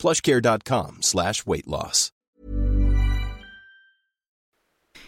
plushcare.com slash weight loss.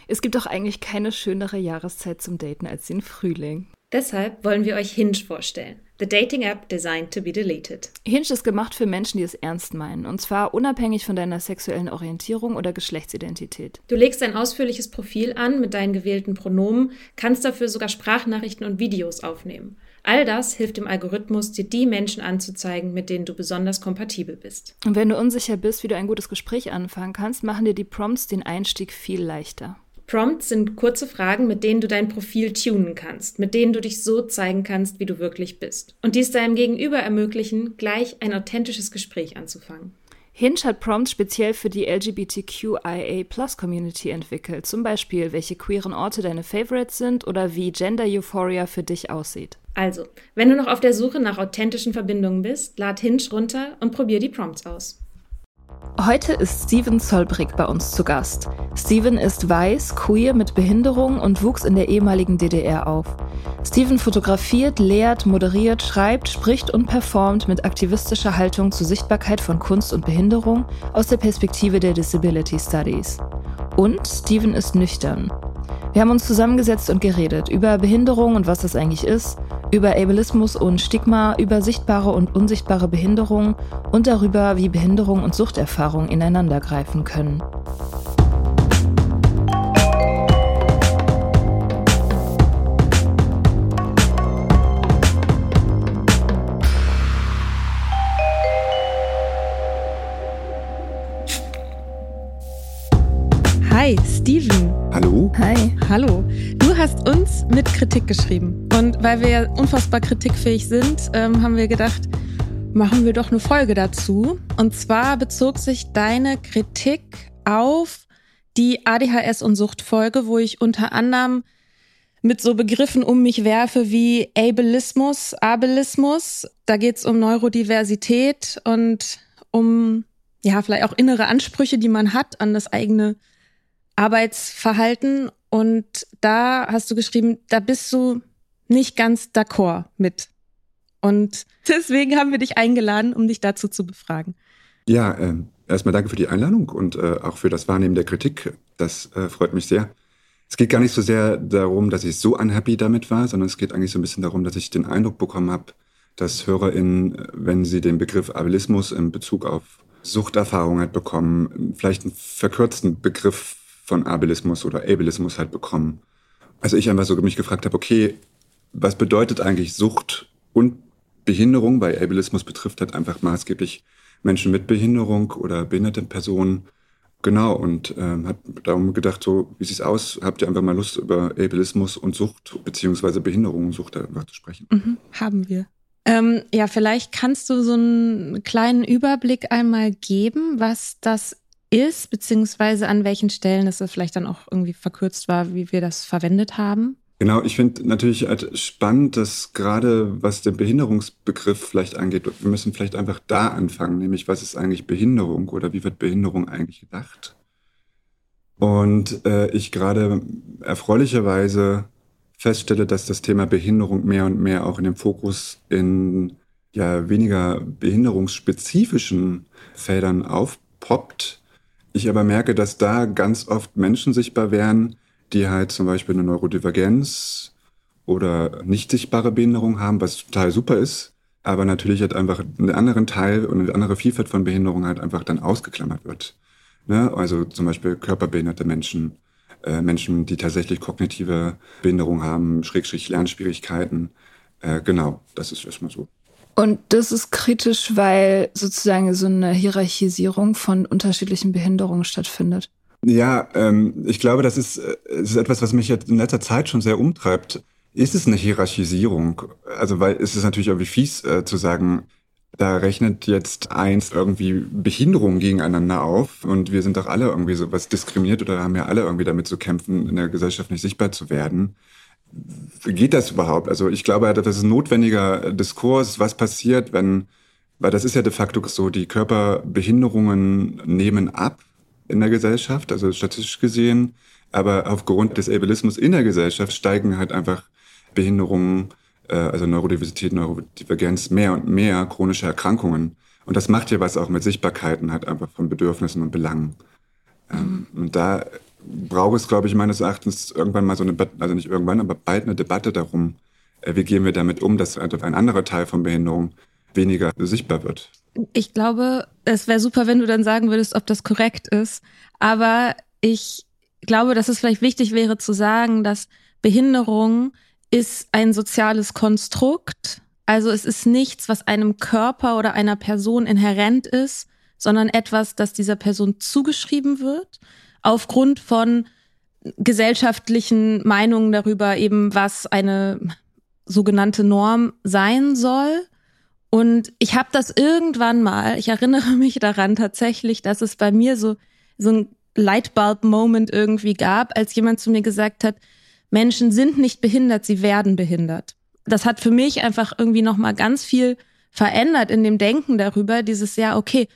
Es gibt doch eigentlich keine schönere Jahreszeit zum Daten als den Frühling. Deshalb wollen wir euch Hinge vorstellen. The Dating App designed to be deleted. Hinge ist gemacht für Menschen, die es ernst meinen. Und zwar unabhängig von deiner sexuellen Orientierung oder Geschlechtsidentität. Du legst ein ausführliches Profil an mit deinen gewählten Pronomen, kannst dafür sogar Sprachnachrichten und Videos aufnehmen. All das hilft dem Algorithmus, dir die Menschen anzuzeigen, mit denen du besonders kompatibel bist. Und wenn du unsicher bist, wie du ein gutes Gespräch anfangen kannst, machen dir die Prompts den Einstieg viel leichter. Prompts sind kurze Fragen, mit denen du dein Profil tunen kannst, mit denen du dich so zeigen kannst, wie du wirklich bist. Und dies deinem Gegenüber ermöglichen, gleich ein authentisches Gespräch anzufangen. Hinge hat Prompts speziell für die LGBTQIA-Plus-Community entwickelt, zum Beispiel, welche queeren Orte deine Favorites sind oder wie Gender Euphoria für dich aussieht. Also, wenn du noch auf der Suche nach authentischen Verbindungen bist, lad Hinge runter und probier die Prompts aus. Heute ist Steven Zollbrick bei uns zu Gast. Steven ist weiß, queer mit Behinderung und wuchs in der ehemaligen DDR auf. Steven fotografiert, lehrt, moderiert, schreibt, spricht und performt mit aktivistischer Haltung zur Sichtbarkeit von Kunst und Behinderung aus der Perspektive der Disability Studies. Und Steven ist nüchtern. Wir haben uns zusammengesetzt und geredet über Behinderung und was das eigentlich ist, über Ableismus und Stigma, über sichtbare und unsichtbare Behinderung und darüber, wie Behinderung und Suchterfahrung ineinandergreifen können. Hi, Steven. Hallo. Du hast uns mit Kritik geschrieben. Und weil wir ja unfassbar kritikfähig sind, ähm, haben wir gedacht, machen wir doch eine Folge dazu. Und zwar bezog sich deine Kritik auf die ADHS- und Suchtfolge, wo ich unter anderem mit so Begriffen um mich werfe wie Ableismus, Ableismus. Da geht es um Neurodiversität und um ja vielleicht auch innere Ansprüche, die man hat an das eigene Arbeitsverhalten. Und da hast du geschrieben, da bist du nicht ganz d'accord mit. Und deswegen haben wir dich eingeladen, um dich dazu zu befragen. Ja, äh, erstmal danke für die Einladung und äh, auch für das Wahrnehmen der Kritik. Das äh, freut mich sehr. Es geht gar nicht so sehr darum, dass ich so unhappy damit war, sondern es geht eigentlich so ein bisschen darum, dass ich den Eindruck bekommen habe, dass HörerInnen, wenn sie den Begriff Ableismus in Bezug auf Suchterfahrung halt bekommen, vielleicht einen verkürzten Begriff von Ableismus oder Ableismus halt bekommen. Also ich einfach so mich gefragt habe, okay, was bedeutet eigentlich Sucht und Behinderung? Weil Ableismus betrifft halt einfach maßgeblich Menschen mit Behinderung oder behinderte Personen. Genau, und ähm, hat darum gedacht, so, wie sieht's aus? Habt ihr einfach mal Lust, über Ableismus und Sucht beziehungsweise Behinderung und Sucht einfach zu sprechen? Mhm, haben wir. Ähm, ja, vielleicht kannst du so einen kleinen Überblick einmal geben, was das ist, beziehungsweise an welchen Stellen es vielleicht dann auch irgendwie verkürzt war, wie wir das verwendet haben. Genau, ich finde natürlich halt spannend, dass gerade was den Behinderungsbegriff vielleicht angeht, wir müssen vielleicht einfach da anfangen, nämlich was ist eigentlich Behinderung oder wie wird Behinderung eigentlich gedacht? Und äh, ich gerade erfreulicherweise feststelle, dass das Thema Behinderung mehr und mehr auch in dem Fokus in ja weniger behinderungsspezifischen Feldern aufpoppt. Ich aber merke, dass da ganz oft Menschen sichtbar werden, die halt zum Beispiel eine Neurodivergenz oder nicht sichtbare Behinderung haben, was total super ist, aber natürlich halt einfach einen anderen Teil und eine andere Vielfalt von Behinderung halt einfach dann ausgeklammert wird. Ne? Also zum Beispiel körperbehinderte Menschen, äh, Menschen, die tatsächlich kognitive Behinderung haben, Schrägstrich Lernschwierigkeiten. Äh, genau, das ist erstmal so. Und das ist kritisch, weil sozusagen so eine Hierarchisierung von unterschiedlichen Behinderungen stattfindet. Ja, ähm, ich glaube, das ist, äh, ist etwas, was mich jetzt in letzter Zeit schon sehr umtreibt. Ist es eine Hierarchisierung? Also, weil es ist natürlich irgendwie fies äh, zu sagen, da rechnet jetzt eins irgendwie Behinderungen gegeneinander auf und wir sind doch alle irgendwie so was diskriminiert oder haben ja alle irgendwie damit zu kämpfen, in der Gesellschaft nicht sichtbar zu werden. Geht das überhaupt? Also ich glaube, das ist ein notwendiger Diskurs, was passiert, wenn, weil das ist ja de facto so, die Körperbehinderungen nehmen ab in der Gesellschaft, also statistisch gesehen, aber aufgrund des Ableismus in der Gesellschaft steigen halt einfach Behinderungen äh, also Neurodiversität, Neurodivergenz, mehr und mehr chronische Erkrankungen. Und das macht ja was auch mit Sichtbarkeiten halt einfach von Bedürfnissen und Belangen. Ähm, mhm. Und da braucht es, glaube ich, meines Erachtens irgendwann mal so eine, also nicht irgendwann, aber bald eine Debatte darum, äh, wie gehen wir damit um, dass ein anderer Teil von Behinderung weniger sichtbar wird. Ich glaube, es wäre super, wenn du dann sagen würdest, ob das korrekt ist. Aber ich glaube, dass es vielleicht wichtig wäre zu sagen, dass Behinderung ist ein soziales Konstrukt. Also es ist nichts, was einem Körper oder einer Person inhärent ist, sondern etwas, das dieser Person zugeschrieben wird, aufgrund von gesellschaftlichen Meinungen darüber eben, was eine sogenannte Norm sein soll. Und ich habe das irgendwann mal, ich erinnere mich daran tatsächlich, dass es bei mir so, so ein Lightbulb-Moment irgendwie gab, als jemand zu mir gesagt hat, Menschen sind nicht behindert, sie werden behindert. Das hat für mich einfach irgendwie nochmal ganz viel verändert in dem Denken darüber, dieses ja, okay,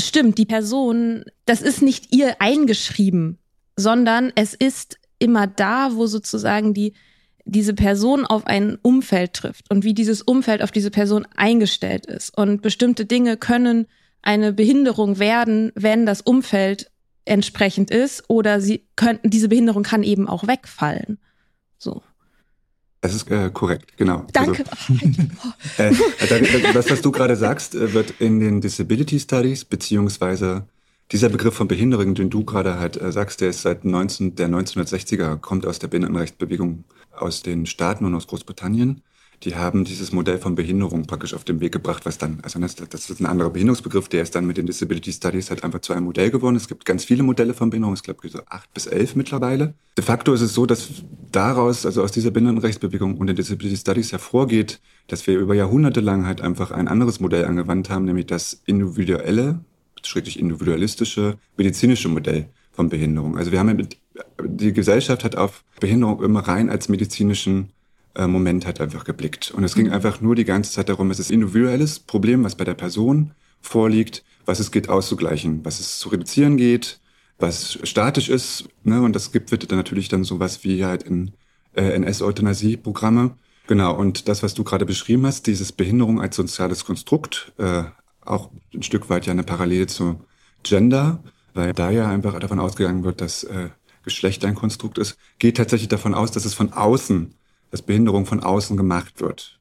stimmt, die Person, das ist nicht ihr eingeschrieben, sondern es ist immer da, wo sozusagen die, diese Person auf ein Umfeld trifft und wie dieses Umfeld auf diese Person eingestellt ist. Und bestimmte Dinge können eine Behinderung werden, wenn das Umfeld entsprechend ist oder sie können, diese Behinderung kann eben auch wegfallen. So. Das ist äh, korrekt, genau. Danke. Also, äh, das, was du gerade sagst, äh, wird in den Disability Studies, beziehungsweise dieser Begriff von Behinderung, den du gerade halt äh, sagst, der ist seit 19, der 1960er, kommt aus der Behindertenrechtsbewegung aus den Staaten und aus Großbritannien die haben dieses Modell von Behinderung praktisch auf den Weg gebracht, was dann, also das, das ist ein anderer Behinderungsbegriff, der ist dann mit den Disability Studies halt einfach zu einem Modell geworden. Es gibt ganz viele Modelle von Behinderung, ich glaube so acht bis elf mittlerweile. De facto ist es so, dass daraus, also aus dieser Behindertenrechtsbewegung und den Disability Studies hervorgeht, dass wir über Jahrhunderte lang halt einfach ein anderes Modell angewandt haben, nämlich das individuelle, schrecklich individualistische medizinische Modell von Behinderung. Also wir haben mit, die Gesellschaft hat auf Behinderung immer rein als medizinischen Moment hat einfach geblickt. Und es ging mhm. einfach nur die ganze Zeit darum, es ist individuelles Problem, was bei der Person vorliegt, was es geht auszugleichen, was es zu reduzieren geht, was statisch ist. Ne? Und das gibt wird dann natürlich dann sowas wie halt in äh, NS-Euthanasie-Programme. Genau, und das, was du gerade beschrieben hast, dieses Behinderung als soziales Konstrukt, äh, auch ein Stück weit ja eine Parallele zu Gender, weil da ja einfach davon ausgegangen wird, dass äh, Geschlecht ein Konstrukt ist, geht tatsächlich davon aus, dass es von außen dass Behinderung von außen gemacht wird.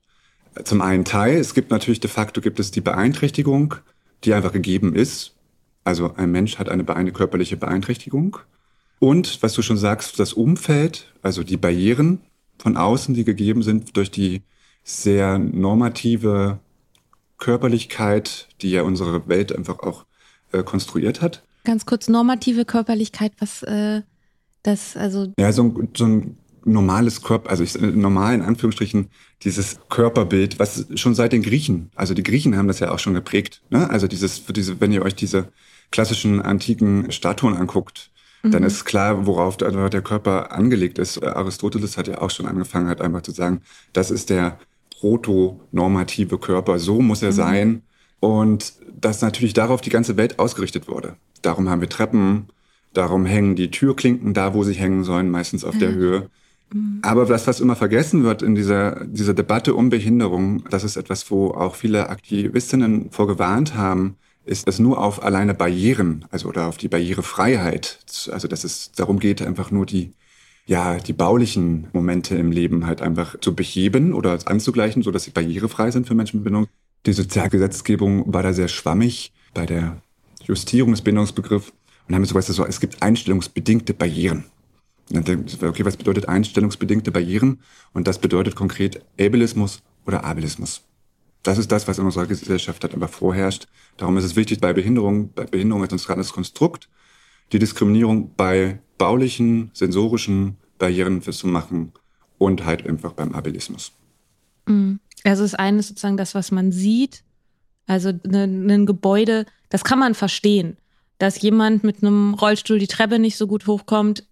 Zum einen Teil, es gibt natürlich de facto gibt es die Beeinträchtigung, die einfach gegeben ist. Also ein Mensch hat eine, eine körperliche Beeinträchtigung. Und was du schon sagst, das Umfeld, also die Barrieren von außen, die gegeben sind durch die sehr normative Körperlichkeit, die ja unsere Welt einfach auch äh, konstruiert hat. Ganz kurz, normative Körperlichkeit, was äh, das, also. Ja, so ein, so ein normales Körper, also ich normal in Anführungsstrichen dieses Körperbild, was schon seit den Griechen, also die Griechen haben das ja auch schon geprägt. Ne? Also dieses, diese, wenn ihr euch diese klassischen antiken Statuen anguckt, mhm. dann ist klar, worauf der, der Körper angelegt ist. Aristoteles hat ja auch schon angefangen, hat einfach zu sagen, das ist der protonormative Körper, so muss er mhm. sein. Und dass natürlich darauf die ganze Welt ausgerichtet wurde. Darum haben wir Treppen, darum hängen die Türklinken da, wo sie hängen sollen, meistens auf mhm. der Höhe. Aber das, was immer vergessen wird in dieser, dieser Debatte um Behinderung, das ist etwas, wo auch viele Aktivistinnen vorgewarnt haben, ist, dass nur auf alleine Barrieren, also oder auf die Barrierefreiheit, also dass es darum geht, einfach nur die, ja, die baulichen Momente im Leben halt einfach zu beheben oder anzugleichen, so dass sie barrierefrei sind für Menschen mit Behinderung. Die Sozialgesetzgebung war da sehr schwammig bei der Justierung des Behinderungsbegriffs und haben so, es gibt einstellungsbedingte Barrieren. Okay, was bedeutet einstellungsbedingte Barrieren? Und das bedeutet konkret Ableismus oder Abilismus. Das ist das, was in unserer Gesellschaft halt einfach vorherrscht. Darum ist es wichtig, bei Behinderung, bei Behinderung als soziales Konstrukt, die Diskriminierung bei baulichen, sensorischen Barrieren festzumachen und halt einfach beim Abilismus. Mhm. Also das eine ist sozusagen das, was man sieht, Also ne, ein Gebäude, das kann man verstehen. Dass jemand mit einem Rollstuhl die Treppe nicht so gut hochkommt,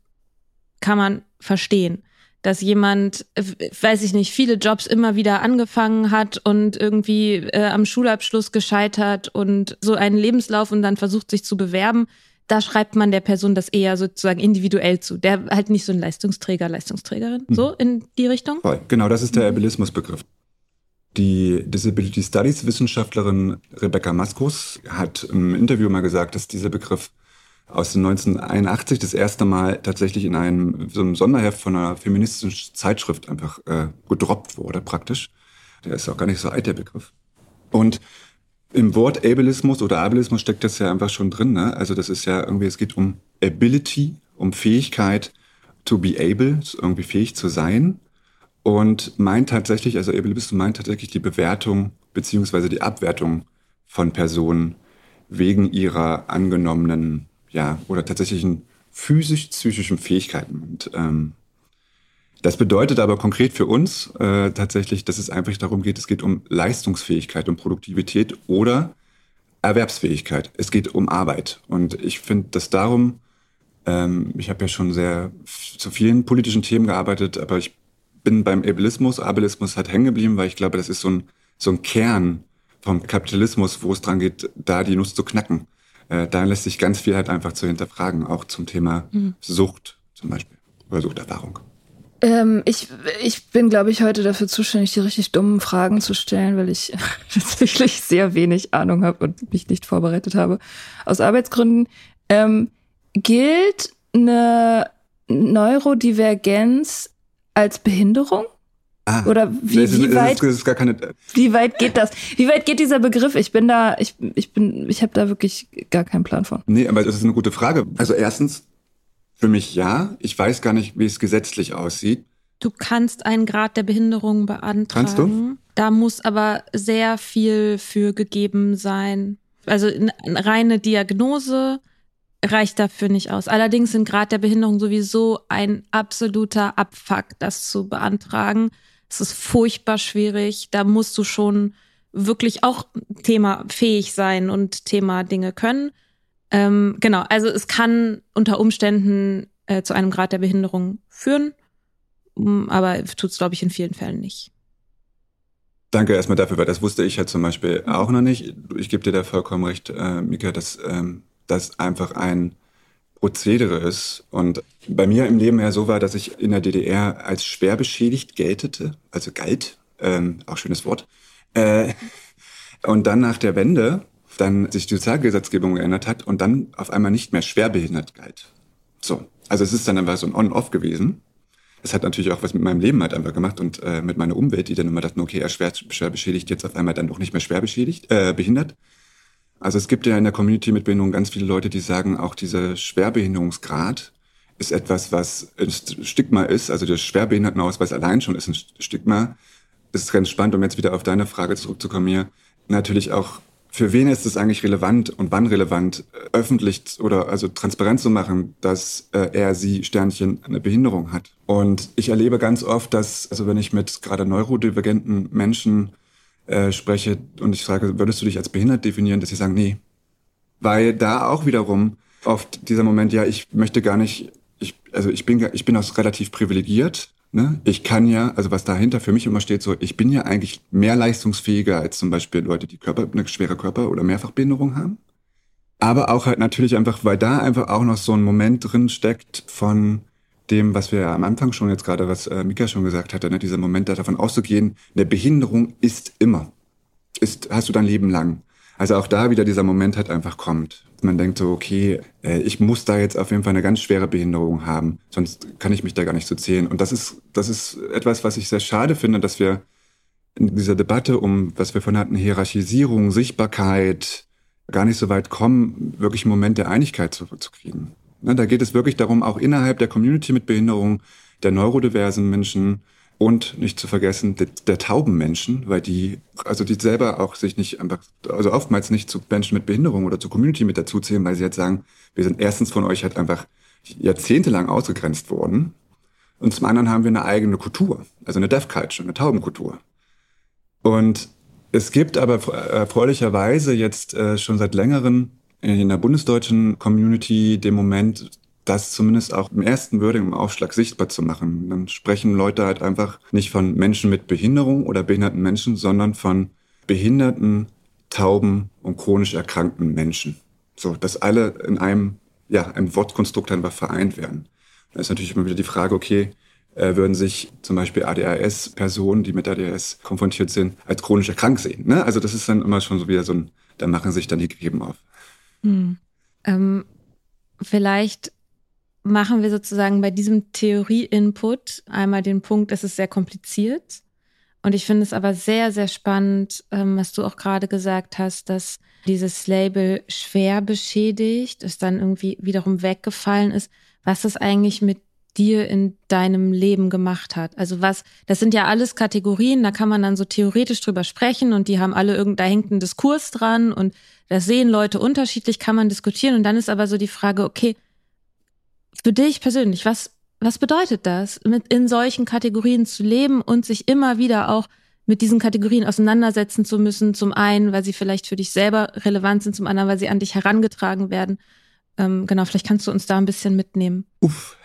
kann man verstehen. Dass jemand, äh, weiß ich nicht, viele Jobs immer wieder angefangen hat und irgendwie äh, am Schulabschluss gescheitert und so einen Lebenslauf und dann versucht sich zu bewerben, da schreibt man der Person das eher sozusagen individuell zu. Der halt nicht so ein Leistungsträger, Leistungsträgerin, mhm. so in die Richtung. Voll. Genau, das ist der Abilismusbegriff. Die Disability Studies Wissenschaftlerin Rebecca Maskus hat im Interview mal gesagt, dass dieser Begriff aus den 1981 das erste Mal tatsächlich in einem so einem Sonderheft von einer feministischen Zeitschrift einfach äh, gedroppt wurde praktisch. Der ist auch gar nicht so alt, der Begriff. Und im Wort Ableismus oder Ableismus steckt das ja einfach schon drin. Ne? Also das ist ja irgendwie, es geht um Ability, um Fähigkeit to be able, irgendwie fähig zu sein. Und meint tatsächlich, also Ableismus meint tatsächlich die Bewertung beziehungsweise die Abwertung von Personen wegen ihrer angenommenen, ja, oder tatsächlichen physisch-psychischen Fähigkeiten. Und ähm, das bedeutet aber konkret für uns äh, tatsächlich, dass es einfach darum geht, es geht um Leistungsfähigkeit und Produktivität oder Erwerbsfähigkeit. Es geht um Arbeit. Und ich finde, dass darum, ähm, ich habe ja schon sehr zu vielen politischen Themen gearbeitet, aber ich bin beim Ableismus. Ableismus hat hängen geblieben, weil ich glaube, das ist so ein, so ein Kern vom Kapitalismus, wo es dran geht, da die Nuss zu knacken. Äh, da lässt sich ganz viel halt einfach zu hinterfragen, auch zum Thema mhm. Sucht zum Beispiel oder Suchterfahrung. Ähm, ich, ich bin, glaube ich, heute dafür zuständig, die richtig dummen Fragen zu stellen, weil ich tatsächlich sehr wenig Ahnung habe und mich nicht vorbereitet habe. Aus Arbeitsgründen. Ähm, gilt eine Neurodivergenz als Behinderung? Ah, Oder wie, ist, wie weit? Ist, ist keine, wie weit geht das? Wie weit geht dieser Begriff? Ich bin da, ich, ich bin, ich habe da wirklich gar keinen Plan von. Nee, aber das ist eine gute Frage. Also erstens, für mich ja. Ich weiß gar nicht, wie es gesetzlich aussieht. Du kannst einen Grad der Behinderung beantragen. Kannst du? Da muss aber sehr viel für gegeben sein. Also eine reine Diagnose reicht dafür nicht aus. Allerdings sind Grad der Behinderung sowieso ein absoluter Abfuck, das zu beantragen. Es ist furchtbar schwierig. Da musst du schon wirklich auch Thema fähig sein und Thema Dinge können. Ähm, genau, also es kann unter Umständen äh, zu einem Grad der Behinderung führen, aber tut es, glaube ich, in vielen Fällen nicht. Danke erstmal dafür, weil das wusste ich ja zum Beispiel auch noch nicht. Ich gebe dir da vollkommen recht, äh, Mika, dass ähm, das einfach ein Prozedere ist. Und bei mir im Leben ja so war, dass ich in der DDR als schwer beschädigt geltete, also galt, ähm, auch schönes Wort. Äh, und dann nach der Wende dann sich die Sozialgesetzgebung geändert hat und dann auf einmal nicht mehr schwerbehindert galt. So. Also es ist dann einfach so ein On-Off gewesen. Es hat natürlich auch was mit meinem Leben halt einfach gemacht und äh, mit meiner Umwelt, die dann immer dachten, okay, er schwer, schwer beschädigt, jetzt auf einmal dann doch nicht mehr schwer beschädigt, äh, behindert. Also es gibt ja in der Community mit Behinderung ganz viele Leute, die sagen, auch dieser Schwerbehinderungsgrad ist etwas, was ein Stigma ist. Also der Schwerbehindertenausweis allein schon ist ein Stigma. Es ist ganz spannend, um jetzt wieder auf deine Frage zurückzukommen hier, natürlich auch für wen ist es eigentlich relevant und wann relevant, äh, öffentlich oder also transparent zu machen, dass äh, er, sie, Sternchen, eine Behinderung hat. Und ich erlebe ganz oft, dass, also wenn ich mit gerade neurodivergenten Menschen äh, spreche und ich frage, würdest du dich als behindert definieren, dass sie sagen, nee. Weil da auch wiederum oft dieser Moment, ja, ich möchte gar nicht, ich, also ich bin, ich bin auch relativ privilegiert Ne? Ich kann ja, also was dahinter für mich immer steht, so, ich bin ja eigentlich mehr leistungsfähiger als zum Beispiel Leute, die Körper, eine schwere Körper- oder Mehrfachbehinderung haben. Aber auch halt natürlich einfach, weil da einfach auch noch so ein Moment drin steckt von dem, was wir ja am Anfang schon jetzt gerade, was äh, Mika schon gesagt hatte, ne? dieser Moment davon auszugehen, eine Behinderung ist immer. Ist, hast du dein Leben lang. Also auch da wieder dieser Moment halt einfach kommt. Man denkt so, okay, äh, ich muss da jetzt auf jeden Fall eine ganz schwere Behinderung haben, sonst kann ich mich da gar nicht so zählen. Und das ist, das ist etwas, was ich sehr schade finde, dass wir in dieser Debatte um, was wir von hatten, Hierarchisierung, Sichtbarkeit, gar nicht so weit kommen, wirklich einen Moment der Einigkeit zu, zu kriegen. Ne, da geht es wirklich darum, auch innerhalb der Community mit Behinderung, der neurodiversen Menschen, und nicht zu vergessen, der, der tauben Menschen, weil die, also die selber auch sich nicht einfach, also oftmals nicht zu Menschen mit Behinderung oder zur Community mit dazuzählen, weil sie jetzt sagen, wir sind erstens von euch halt einfach jahrzehntelang ausgegrenzt worden. Und zum anderen haben wir eine eigene Kultur, also eine Deaf Culture, eine Taubenkultur. Und Es gibt aber erfreulicherweise jetzt äh, schon seit längerem in der bundesdeutschen Community den Moment, das zumindest auch im ersten Wording im Aufschlag sichtbar zu machen. Dann sprechen Leute halt einfach nicht von Menschen mit Behinderung oder behinderten Menschen, sondern von behinderten, tauben und chronisch erkrankten Menschen. So, dass alle in einem, ja, einem Wortkonstrukt einfach vereint werden. Da ist natürlich immer wieder die Frage, okay, äh, würden sich zum Beispiel ADHS-Personen, die mit ADHS konfrontiert sind, als chronisch erkrankt sehen. Ne? Also das ist dann immer schon so wieder so ein, da machen sich dann die Gräben auf. Hm. Ähm, vielleicht machen wir sozusagen bei diesem Theorie-Input einmal den Punkt, es ist sehr kompliziert. Und ich finde es aber sehr, sehr spannend, ähm, was du auch gerade gesagt hast, dass dieses Label schwer beschädigt, es dann irgendwie wiederum weggefallen ist, was das eigentlich mit dir in deinem Leben gemacht hat. Also was, das sind ja alles Kategorien, da kann man dann so theoretisch drüber sprechen und die haben alle irgend, da hängt ein Diskurs dran und das sehen Leute unterschiedlich, kann man diskutieren und dann ist aber so die Frage, okay, für dich persönlich, was, was bedeutet das, mit in solchen Kategorien zu leben und sich immer wieder auch mit diesen Kategorien auseinandersetzen zu müssen? Zum einen, weil sie vielleicht für dich selber relevant sind, zum anderen, weil sie an dich herangetragen werden. Ähm, genau, vielleicht kannst du uns da ein bisschen mitnehmen. Uff.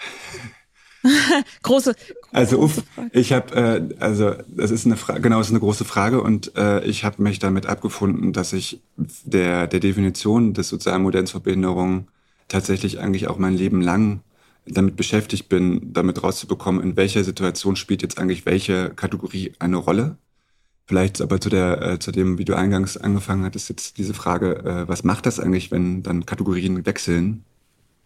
große. Also uff, ich habe, äh, also das ist eine Frage, genau, das ist eine große Frage und äh, ich habe mich damit abgefunden, dass ich der der Definition des sozialen Modells für Behinderung tatsächlich eigentlich auch mein Leben lang damit beschäftigt bin, damit rauszubekommen, in welcher Situation spielt jetzt eigentlich welche Kategorie eine Rolle. Vielleicht aber zu der, äh, zu dem, wie du eingangs angefangen hattest, jetzt diese Frage, äh, was macht das eigentlich, wenn dann Kategorien wechseln?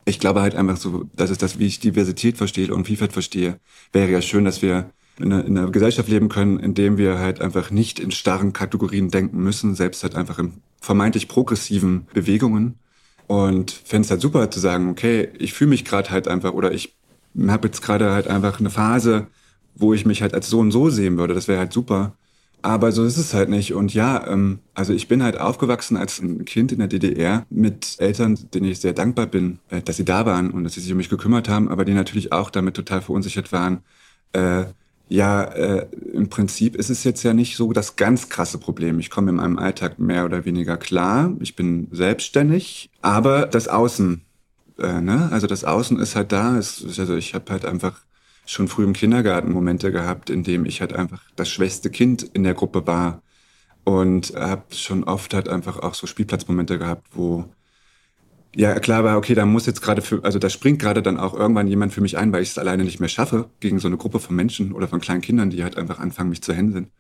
Ich glaube halt einfach so, das ist das, wie ich Diversität verstehe und Vielfalt verstehe. Wäre ja schön, dass wir in einer, in einer Gesellschaft leben können, in dem wir halt einfach nicht in starren Kategorien denken müssen, selbst halt einfach in vermeintlich progressiven Bewegungen. Und fände es halt super zu sagen, okay, ich fühle mich gerade halt einfach oder ich habe jetzt gerade halt einfach eine Phase, wo ich mich halt als so und so sehen würde. Das wäre halt super. Aber so ist es halt nicht. Und ja, ähm, also ich bin halt aufgewachsen als ein Kind in der DDR mit Eltern, denen ich sehr dankbar bin, äh, dass sie da waren und dass sie sich um mich gekümmert haben, aber die natürlich auch damit total verunsichert waren, äh, ja, äh, im Prinzip ist es jetzt ja nicht so das ganz krasse Problem. Ich komme in meinem Alltag mehr oder weniger klar. Ich bin selbstständig, aber das Außen, äh, ne? Also das Außen ist halt da. Es, also ich habe halt einfach schon früh im Kindergarten Momente gehabt, in dem ich halt einfach das schwächste Kind in der Gruppe war und habe schon oft halt einfach auch so Spielplatzmomente gehabt, wo ja klar war, okay, da muss jetzt gerade für, also da springt gerade dann auch irgendwann jemand für mich ein, weil ich es alleine nicht mehr schaffe, gegen so eine Gruppe von Menschen oder von kleinen Kindern, die halt einfach anfangen, mich zu hänseln.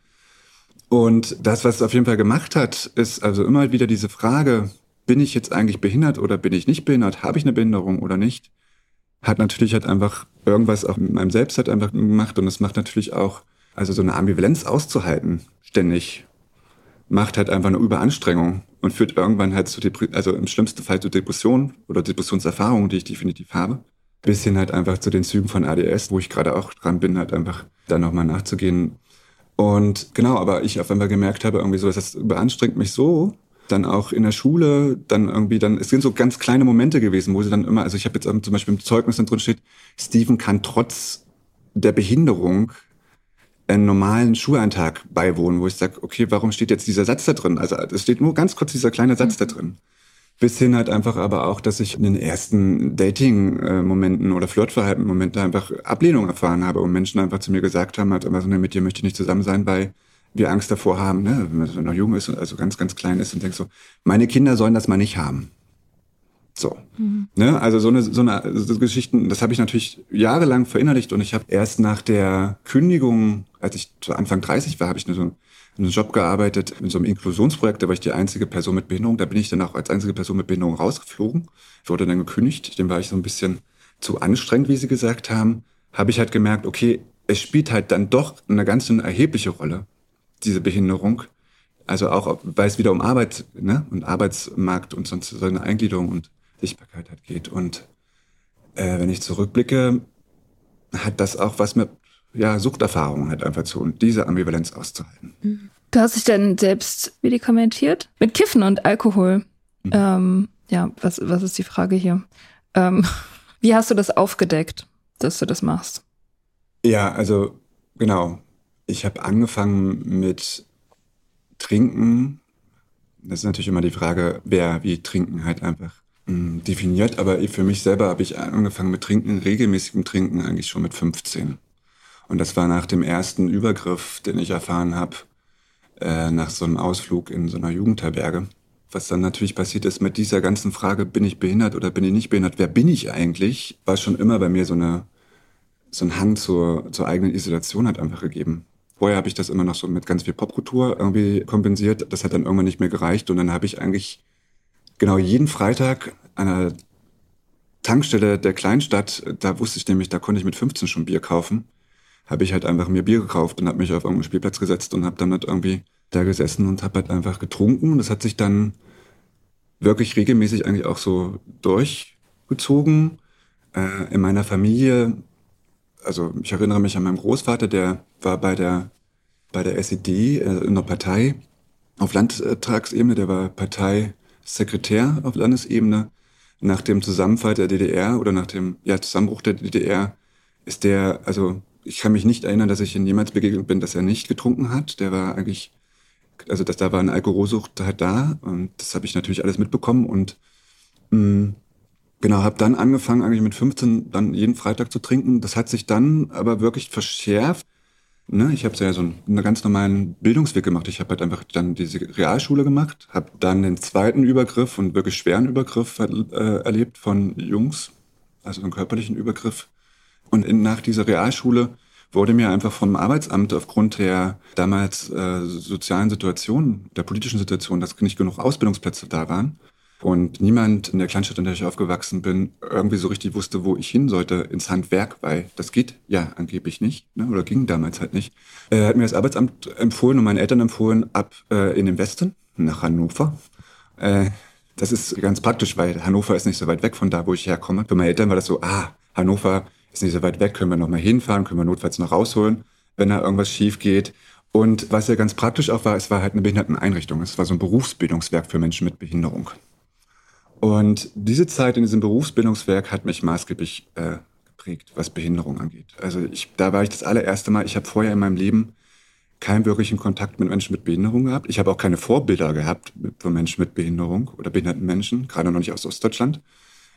Und das, was es auf jeden Fall gemacht hat, ist also immer wieder diese Frage, bin ich jetzt eigentlich behindert oder bin ich nicht behindert? Habe ich eine Behinderung oder nicht? Hat natürlich halt einfach irgendwas auch mit meinem Selbst halt einfach gemacht und es macht natürlich auch, also so eine Ambivalenz auszuhalten, ständig, macht halt einfach eine Überanstrengung und führt irgendwann halt zu, Depri also im schlimmsten Fall zu Depressionen oder Depressionserfahrungen, die ich definitiv habe. Bis hin halt einfach zu den Zügen von ADS, wo ich gerade auch dran bin, halt einfach da nochmal nachzugehen. Und genau, aber ich auf einmal gemerkt habe, irgendwie so, das überanstrengt mich so, dann auch in der Schule, dann irgendwie dann, es sind so ganz kleine Momente gewesen, wo sie dann immer, also ich habe jetzt zum Beispiel im Zeugnis dann drin steht, Steven kann trotz der Behinderung einen normalen Schulantrag beiwohnen, wo ich sage, okay, warum steht jetzt dieser Satz da drin? Also es steht nur ganz kurz dieser kleine Satz da drin. Bis hin halt einfach aber auch, dass ich in den ersten Dating-Momenten oder Flirtverhalten-Momenten einfach Ablehnung erfahren habe und Menschen einfach zu mir gesagt haben, halt immer so, ne, mit dir möchte ich nicht zusammen sein, weil wir Angst davor haben, ne, wenn man so noch jung ist und also ganz, ganz klein ist und denkt so, meine Kinder sollen das mal nicht haben. So. Mhm. Ne? Also so eine, so eine so Geschichten, das habe ich natürlich jahrelang verinnerlicht und ich habe erst nach der Kündigung, als ich zu Anfang 30 war, habe ich so einen Job gearbeitet in so einem Inklusionsprojekt, da war ich die einzige Person mit Behinderung. Da bin ich dann auch als einzige Person mit Behinderung rausgeflogen. Ich wurde dann gekündigt, dem war ich so ein bisschen zu anstrengend, wie sie gesagt haben. Habe ich halt gemerkt, okay, es spielt halt dann doch eine ganz erhebliche Rolle, diese Behinderung. Also auch, weil es wieder um Arbeit ne? und Arbeitsmarkt und sonst so eine Eingliederung und Sichtbarkeit halt geht. Und äh, wenn ich zurückblicke, hat das auch was mit ja, Suchterfahrungen halt einfach zu und diese Ambivalenz auszuhalten. Mhm. Du hast dich denn selbst medikamentiert? Mit Kiffen und Alkohol. Mhm. Ähm, ja, was, was ist die Frage hier? Ähm, wie hast du das aufgedeckt, dass du das machst? Ja, also genau. Ich habe angefangen mit Trinken, das ist natürlich immer die Frage, wer wie Trinken halt einfach hm, definiert. Aber für mich selber habe ich angefangen mit Trinken, regelmäßigem Trinken eigentlich schon mit 15. Und das war nach dem ersten Übergriff, den ich erfahren habe, äh, nach so einem Ausflug in so einer Jugendherberge. Was dann natürlich passiert ist mit dieser ganzen Frage, bin ich behindert oder bin ich nicht behindert, wer bin ich eigentlich, war schon immer bei mir so eine so ein Hang zur, zur eigenen Isolation hat einfach gegeben. Vorher habe ich das immer noch so mit ganz viel Popkultur irgendwie kompensiert. Das hat dann irgendwann nicht mehr gereicht. Und dann habe ich eigentlich genau jeden Freitag an einer Tankstelle der Kleinstadt, da wusste ich nämlich, da konnte ich mit 15 schon Bier kaufen, habe ich halt einfach mir Bier gekauft und habe mich auf irgendeinen Spielplatz gesetzt und habe dann halt irgendwie da gesessen und habe halt einfach getrunken. Das hat sich dann wirklich regelmäßig eigentlich auch so durchgezogen. Äh, in meiner Familie also ich erinnere mich an meinen Großvater, der war bei der, bei der SED äh, in der Partei auf Landtagsebene, der war Parteisekretär auf Landesebene. Nach dem Zusammenfall der DDR oder nach dem ja, Zusammenbruch der DDR ist der, also ich kann mich nicht erinnern, dass ich ihn jemals begegnet bin, dass er nicht getrunken hat. Der war eigentlich, also dass da war eine Alkoholsucht halt da und das habe ich natürlich alles mitbekommen und mh, mm, Genau, habe dann angefangen, eigentlich mit 15 dann jeden Freitag zu trinken. Das hat sich dann aber wirklich verschärft. Ne, ich habe ja so einen, ganz normalen Bildungsweg gemacht. Ich habe halt einfach dann diese Realschule gemacht, habe dann den zweiten Übergriff und wirklich schweren Übergriff äh, erlebt von Jungs, also einen körperlichen Übergriff. Und in, nach dieser Realschule wurde mir einfach vom Arbeitsamt aufgrund der damals äh, sozialen Situation, der politischen Situation, dass nicht genug Ausbildungsplätze da waren, und niemand in der Kleinstadt, in der ich aufgewachsen bin, irgendwie so richtig wusste, wo ich hin sollte ins Handwerk, weil das geht ja angeblich nicht, ne? oder ging damals halt nicht. Er hat mir das Arbeitsamt empfohlen und meine Eltern empfohlen, ab äh, in den Westen, nach Hannover. Äh, das ist ganz praktisch, weil Hannover ist nicht so weit weg von da, wo ich herkomme. Für meine Eltern war das so, ah, Hannover ist nicht so weit weg, können wir noch mal hinfahren, können wir notfalls noch rausholen, wenn da irgendwas schief geht. Und was ja ganz praktisch auch war, es war halt eine Behinderteneinrichtung. Es war so ein Berufsbildungswerk für Menschen mit Behinderung. Und diese Zeit in diesem Berufsbildungswerk hat mich maßgeblich äh, geprägt, was Behinderung angeht. Also ich, da war ich das allererste Mal, ich habe vorher in meinem Leben keinen wirklichen Kontakt mit Menschen mit Behinderung gehabt. Ich habe auch keine Vorbilder gehabt von Menschen mit Behinderung oder behinderten Menschen, gerade noch nicht aus Ostdeutschland.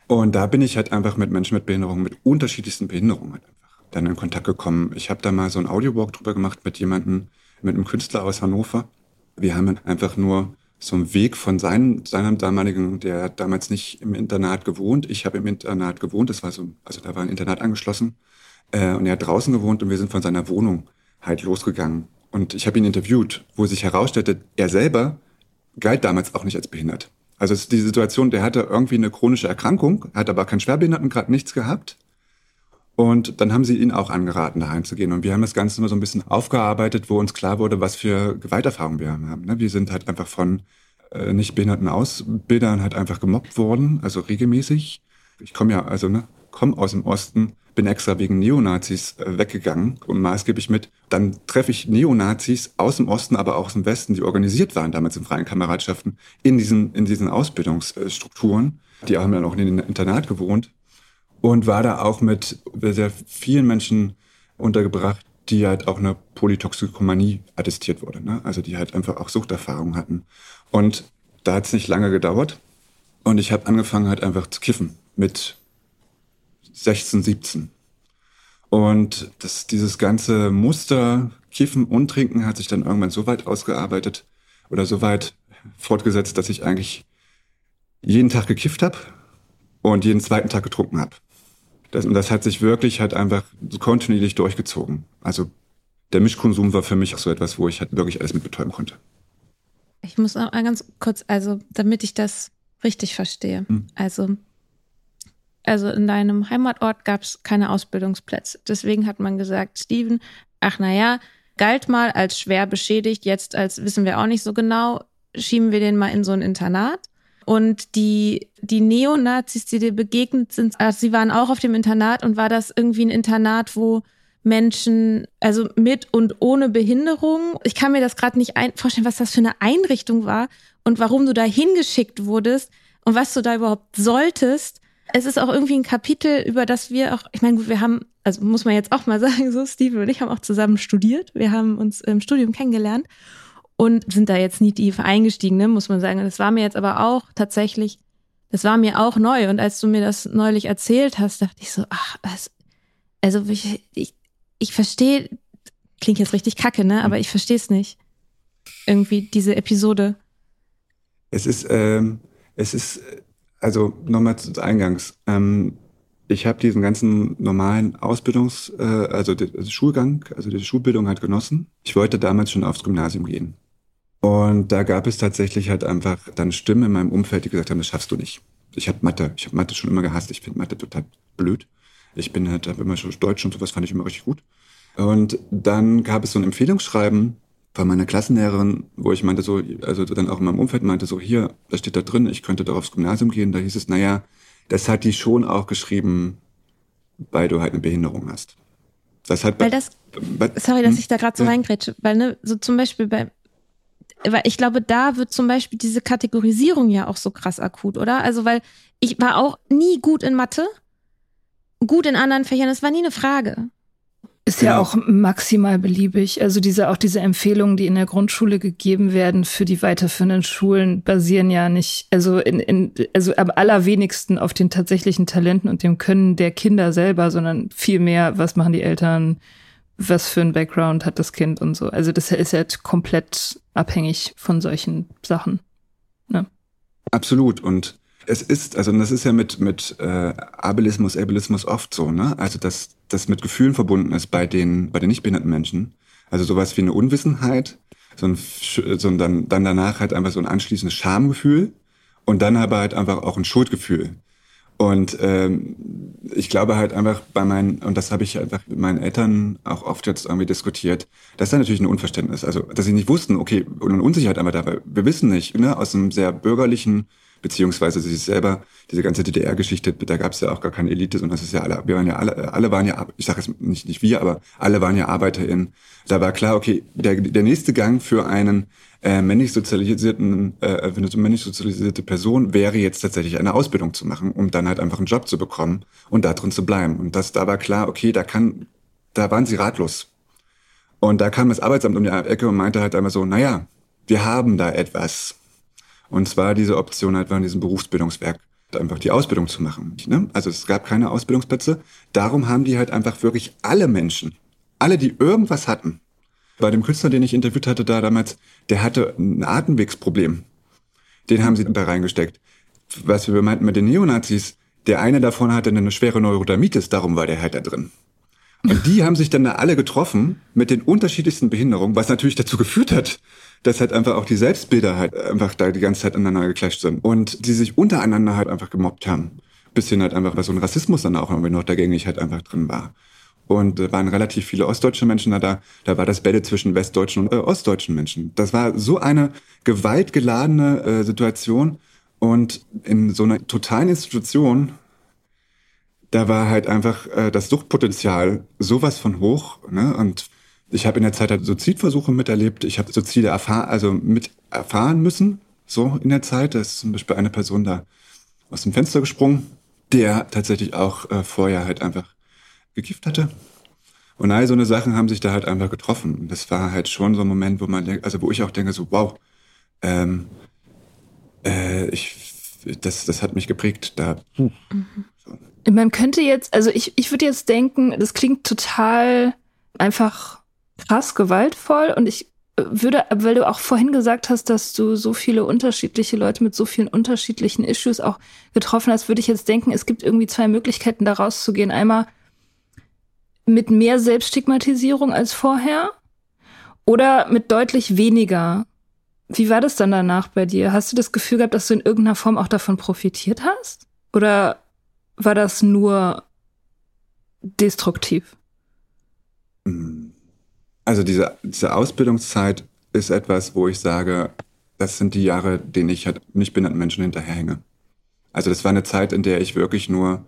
Und da bin ich halt einfach mit Menschen mit Behinderung, mit unterschiedlichsten Behinderungen halt einfach dann in Kontakt gekommen. Ich habe da mal so ein Audiowalk drüber gemacht mit jemandem, mit einem Künstler aus Hannover. Wir haben einfach nur so ein Weg von seinem, seinem damaligen, der hat damals nicht im Internat gewohnt. Ich habe im Internat gewohnt. Das war so, also da war ein Internat angeschlossen. Äh, und er hat draußen gewohnt und wir sind von seiner Wohnung halt losgegangen. Und ich habe ihn interviewt, wo sich herausstellte, er selber galt damals auch nicht als behindert. Also es ist die Situation, der hatte irgendwie eine chronische Erkrankung, hat aber keinen Schwerbehindertengrad, nichts gehabt. Und dann haben sie ihn auch angeraten, daheim zu gehen. Und wir haben das Ganze immer so ein bisschen aufgearbeitet, wo uns klar wurde, was für Gewalterfahrungen wir haben. Ne? Wir sind halt einfach von äh, nicht behinderten Ausbildern halt einfach gemobbt worden, also regelmäßig. Ich komme ja, also ne, komme aus dem Osten, bin extra wegen Neonazis äh, weggegangen und maßgeblich mit. Dann treffe ich Neonazis aus dem Osten, aber auch aus dem Westen, die organisiert waren damals in freien Kameradschaften, in diesen, in diesen Ausbildungsstrukturen. Die haben dann auch in den Internat gewohnt und war da auch mit sehr vielen Menschen untergebracht, die halt auch eine Polytoxikomanie attestiert wurde. Ne? Also die halt einfach auch Suchterfahrungen hatten. Und da hat es nicht lange gedauert. Und ich habe angefangen halt einfach zu kiffen mit 16, 17. Und das, dieses ganze Muster Kiffen und Trinken hat sich dann irgendwann so weit ausgearbeitet oder so weit fortgesetzt, dass ich eigentlich jeden Tag gekifft habe und jeden zweiten Tag getrunken habe. Das, und das hat sich wirklich halt einfach kontinuierlich durchgezogen. Also der Mischkonsum war für mich auch so etwas, wo ich halt wirklich alles mit betäuben konnte. Ich muss auch ganz kurz, also damit ich das richtig verstehe. Hm. Also, also in deinem Heimatort gab es keine Ausbildungsplätze. Deswegen hat man gesagt, Steven, ach naja, galt mal als schwer beschädigt, jetzt als wissen wir auch nicht so genau, schieben wir den mal in so ein Internat. Und die, die Neonazis, die dir begegnet sind, also sie waren auch auf dem Internat und war das irgendwie ein Internat, wo Menschen, also mit und ohne Behinderung. Ich kann mir das gerade nicht vorstellen, was das für eine Einrichtung war und warum du da hingeschickt wurdest und was du da überhaupt solltest. Es ist auch irgendwie ein Kapitel, über das wir auch, ich meine, wir haben, also muss man jetzt auch mal sagen, so Steve und ich haben auch zusammen studiert. Wir haben uns im Studium kennengelernt. Und sind da jetzt nie tief eingestiegen, ne, muss man sagen. Das war mir jetzt aber auch tatsächlich, das war mir auch neu. Und als du mir das neulich erzählt hast, dachte ich so, ach, das, also ich, ich, ich verstehe, klingt jetzt richtig kacke, ne, aber ich verstehe es nicht. Irgendwie diese Episode. Es ist, ähm, es ist, also nochmal zu Eingangs. Ähm, ich habe diesen ganzen normalen Ausbildungs-, äh, also den also Schulgang, also die Schulbildung halt genossen. Ich wollte damals schon aufs Gymnasium gehen. Und da gab es tatsächlich halt einfach dann Stimmen in meinem Umfeld, die gesagt haben, das schaffst du nicht. Ich habe Mathe, ich habe Mathe schon immer gehasst. Ich finde Mathe total blöd. Ich bin halt hab immer schon Deutsch und sowas fand ich immer richtig gut. Und dann gab es so ein Empfehlungsschreiben von meiner Klassenlehrerin, wo ich meinte so, also dann auch in meinem Umfeld meinte so, hier, da steht da drin, ich könnte doch aufs Gymnasium gehen. Da hieß es, naja, das hat die schon auch geschrieben, weil du halt eine Behinderung hast. Das hat weil das, sorry, dass hm? ich da gerade so ja. reingrätsche, weil ne, so zum Beispiel bei, weil ich glaube, da wird zum Beispiel diese Kategorisierung ja auch so krass akut, oder? Also weil ich war auch nie gut in Mathe, gut in anderen Fächern, das war nie eine Frage. Ist ja. ja auch maximal beliebig. Also diese, auch diese Empfehlungen, die in der Grundschule gegeben werden für die weiterführenden Schulen, basieren ja nicht, also in, in, also am allerwenigsten auf den tatsächlichen Talenten und dem Können der Kinder selber, sondern viel mehr, was machen die Eltern, was für ein Background hat das Kind und so. Also das ist halt komplett abhängig von solchen Sachen. Ne? Absolut. Und es ist, also das ist ja mit, mit äh, Ableismus, Ableismus oft so, ne? Also dass das mit Gefühlen verbunden ist bei den, bei den nicht behinderten Menschen. Also sowas wie eine Unwissenheit, so ein, so ein dann, dann danach halt einfach so ein anschließendes Schamgefühl und dann aber halt einfach auch ein Schuldgefühl. Und ähm, ich glaube halt einfach bei meinen, und das habe ich einfach mit meinen Eltern auch oft jetzt irgendwie diskutiert, das ist dann natürlich ein Unverständnis. Also, dass sie nicht wussten, okay, und eine Unsicherheit einfach dabei. Wir wissen nicht, ne, aus einem sehr bürgerlichen beziehungsweise sie selber, diese ganze DDR-Geschichte, da gab es ja auch gar keine Elite, sondern es ist ja alle, wir waren ja alle, alle waren ja, ich sage jetzt nicht, nicht wir, aber alle waren ja ArbeiterInnen. Da war klar, okay, der, der nächste Gang für einen äh, männlich sozialisierten, äh, für eine männlich sozialisierte Person wäre jetzt tatsächlich eine Ausbildung zu machen, um dann halt einfach einen Job zu bekommen und da drin zu bleiben. Und das, da war klar, okay, da kann, da waren sie ratlos. Und da kam das Arbeitsamt um die Ecke und meinte halt einmal so, naja, wir haben da etwas. Und zwar diese Option halt war in diesem Berufsbildungswerk einfach die Ausbildung zu machen. Ne? Also es gab keine Ausbildungsplätze. Darum haben die halt einfach wirklich alle Menschen, alle, die irgendwas hatten. Bei dem Künstler, den ich interviewt hatte da damals, der hatte ein Atemwegsproblem. Den haben sie da reingesteckt. Was wir meinten mit den Neonazis, der eine davon hatte eine schwere Neurodermitis, darum war der halt da drin. Und die haben sich dann da alle getroffen mit den unterschiedlichsten Behinderungen, was natürlich dazu geführt hat, dass halt einfach auch die Selbstbilder halt einfach da die ganze Zeit aneinander geclasht sind und die sich untereinander halt einfach gemobbt haben. Bisschen halt einfach, weil so ein Rassismus dann auch irgendwie noch dagängig halt einfach drin war. Und da waren relativ viele ostdeutsche Menschen da, da, da war das Bälle zwischen westdeutschen und äh, ostdeutschen Menschen. Das war so eine gewaltgeladene äh, Situation und in so einer totalen Institution, da war halt einfach äh, das Suchtpotenzial sowas von hoch. Ne? Und ich habe in der Zeit halt Suizidversuche miterlebt. Ich habe Suizide erfahren, also mit erfahren müssen, so in der Zeit. Da ist zum Beispiel eine Person da aus dem Fenster gesprungen, der tatsächlich auch äh, vorher halt einfach gekifft hatte. Und all so eine Sachen haben sich da halt einfach getroffen. Und das war halt schon so ein Moment, wo man denkt, also wo ich auch denke, so, wow, ähm, äh, ich, das, das hat mich geprägt. Da. Mhm. So. Man könnte jetzt, also ich, ich würde jetzt denken, das klingt total einfach krass gewaltvoll und ich äh, würde, weil du auch vorhin gesagt hast, dass du so viele unterschiedliche Leute mit so vielen unterschiedlichen Issues auch getroffen hast, würde ich jetzt denken, es gibt irgendwie zwei Möglichkeiten, da rauszugehen. Einmal mit mehr Selbststigmatisierung als vorher oder mit deutlich weniger. Wie war das dann danach bei dir? Hast du das Gefühl gehabt, dass du in irgendeiner Form auch davon profitiert hast? Oder war das nur destruktiv? Mhm. Also diese, diese Ausbildungszeit ist etwas, wo ich sage, das sind die Jahre, denen ich halt nicht behinderten Menschen hinterherhänge. Also das war eine Zeit, in der ich wirklich nur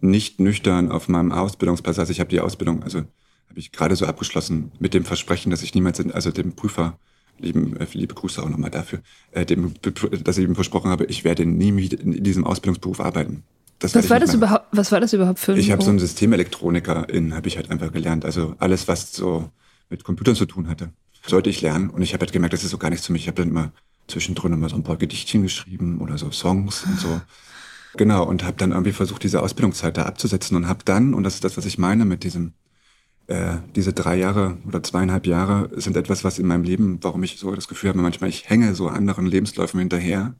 nicht nüchtern auf meinem Ausbildungsplatz, also ich habe die Ausbildung, also habe ich gerade so abgeschlossen mit dem Versprechen, dass ich niemals, also dem Prüfer, lieben, äh, liebe Grüße auch nochmal dafür, äh, dem, dass ich ihm versprochen habe, ich werde nie in diesem Ausbildungsberuf arbeiten. Das was war das überhaupt? Was war das überhaupt für ein Ich habe so einen Systemelektroniker in, habe ich halt einfach gelernt. Also alles, was so mit Computern zu tun hatte. sollte ich lernen. Und ich habe halt gemerkt, das ist so gar nichts für mich. Ich habe dann immer zwischendrin immer so ein paar Gedichtchen geschrieben oder so Songs und so. Genau, und habe dann irgendwie versucht, diese Ausbildungszeit da abzusetzen und habe dann, und das ist das, was ich meine mit diesem, äh, diese drei Jahre oder zweieinhalb Jahre sind etwas, was in meinem Leben, warum ich so das Gefühl habe, manchmal ich hänge so anderen Lebensläufen hinterher,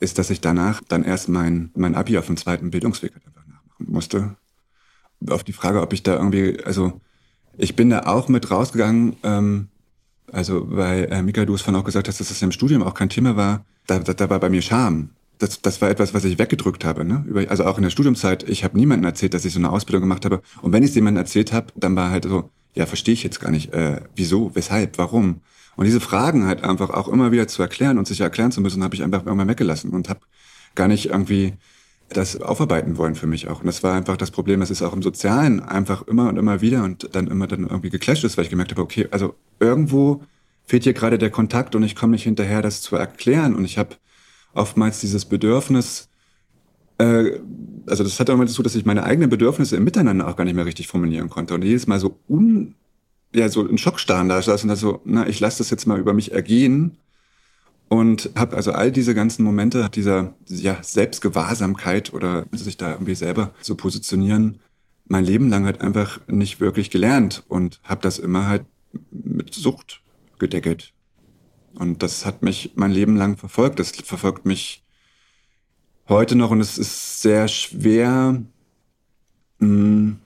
ist, dass ich danach dann erst mein, mein Abi auf dem zweiten Bildungsweg einfach nachmachen musste. Auf die Frage, ob ich da irgendwie, also ich bin da auch mit rausgegangen, ähm, also weil äh, Mika, du es vorhin auch gesagt hast, dass das im Studium auch kein Thema war, da, da, da war bei mir Scham. Das, das war etwas, was ich weggedrückt habe. Ne? Über, also auch in der Studiumzeit, ich habe niemandem erzählt, dass ich so eine Ausbildung gemacht habe. Und wenn ich es jemandem erzählt habe, dann war halt so, ja, verstehe ich jetzt gar nicht, äh, wieso, weshalb, warum. Und diese Fragen halt einfach auch immer wieder zu erklären und sich erklären zu müssen, habe ich einfach irgendwann weggelassen und habe gar nicht irgendwie das aufarbeiten wollen für mich auch. Und das war einfach das Problem, das ist auch im Sozialen einfach immer und immer wieder und dann immer dann irgendwie geclasht ist, weil ich gemerkt habe, okay, also irgendwo fehlt hier gerade der Kontakt und ich komme nicht hinterher, das zu erklären. Und ich habe oftmals dieses Bedürfnis, äh, also das hat auch immer dazu, dass ich meine eigenen Bedürfnisse im Miteinander auch gar nicht mehr richtig formulieren konnte. Und jedes Mal so un, ja, so in Schockstarren da saß und da so, na, ich lasse das jetzt mal über mich ergehen und habe also all diese ganzen Momente dieser ja, Selbstgewahrsamkeit oder sich da irgendwie selber so positionieren, mein Leben lang halt einfach nicht wirklich gelernt und habe das immer halt mit Sucht gedeckelt. Und das hat mich mein Leben lang verfolgt. Das verfolgt mich heute noch und es ist sehr schwer, hm,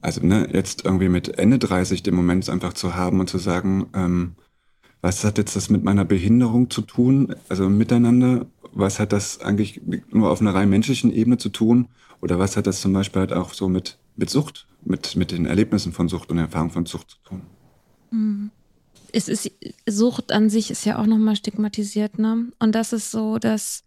also ne, jetzt irgendwie mit Ende 30 den Moment einfach zu haben und zu sagen, ähm, was hat jetzt das mit meiner Behinderung zu tun, also miteinander? Was hat das eigentlich nur auf einer rein menschlichen Ebene zu tun? Oder was hat das zum Beispiel halt auch so mit, mit Sucht, mit, mit den Erlebnissen von Sucht und Erfahrungen von Sucht zu tun? Mhm es ist, Sucht an sich ist ja auch nochmal stigmatisiert, ne? Und das ist so, dass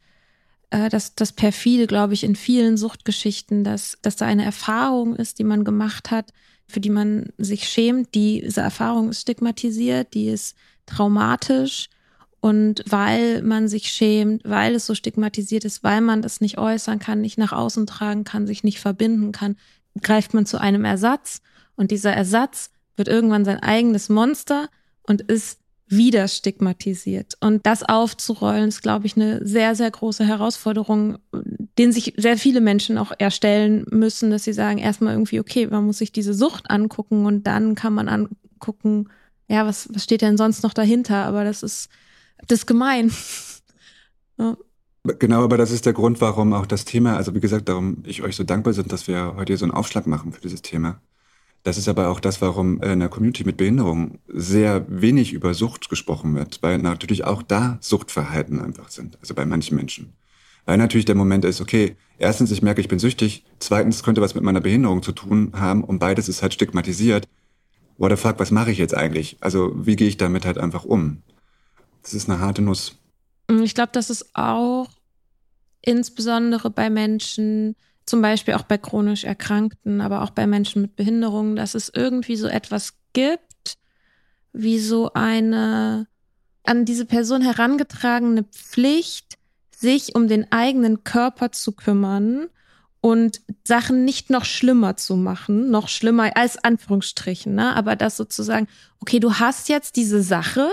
äh, das, das perfide, glaube ich, in vielen Suchtgeschichten, dass, dass da eine Erfahrung ist, die man gemacht hat, für die man sich schämt. Diese Erfahrung ist stigmatisiert, die ist traumatisch. Und weil man sich schämt, weil es so stigmatisiert ist, weil man das nicht äußern kann, nicht nach außen tragen kann, sich nicht verbinden kann, greift man zu einem Ersatz. Und dieser Ersatz wird irgendwann sein eigenes Monster, und ist wieder stigmatisiert. Und das aufzurollen, ist, glaube ich, eine sehr, sehr große Herausforderung, den sich sehr viele Menschen auch erstellen müssen, dass sie sagen, erstmal irgendwie, okay, man muss sich diese Sucht angucken und dann kann man angucken, ja, was, was steht denn sonst noch dahinter? Aber das ist, das ist gemein. ja. Genau, aber das ist der Grund, warum auch das Thema, also wie gesagt, darum ich euch so dankbar sind, dass wir heute so einen Aufschlag machen für dieses Thema. Das ist aber auch das, warum in der Community mit Behinderung sehr wenig über Sucht gesprochen wird, weil natürlich auch da Suchtverhalten einfach sind, also bei manchen Menschen. Weil natürlich der Moment ist, okay, erstens, ich merke, ich bin süchtig, zweitens könnte was mit meiner Behinderung zu tun haben und beides ist halt stigmatisiert. What the fuck, was mache ich jetzt eigentlich? Also wie gehe ich damit halt einfach um? Das ist eine harte Nuss. Ich glaube, das ist auch insbesondere bei Menschen, zum Beispiel auch bei chronisch Erkrankten, aber auch bei Menschen mit Behinderungen, dass es irgendwie so etwas gibt, wie so eine an diese Person herangetragene Pflicht, sich um den eigenen Körper zu kümmern und Sachen nicht noch schlimmer zu machen, noch schlimmer als Anführungsstrichen, ne? aber das sozusagen, okay, du hast jetzt diese Sache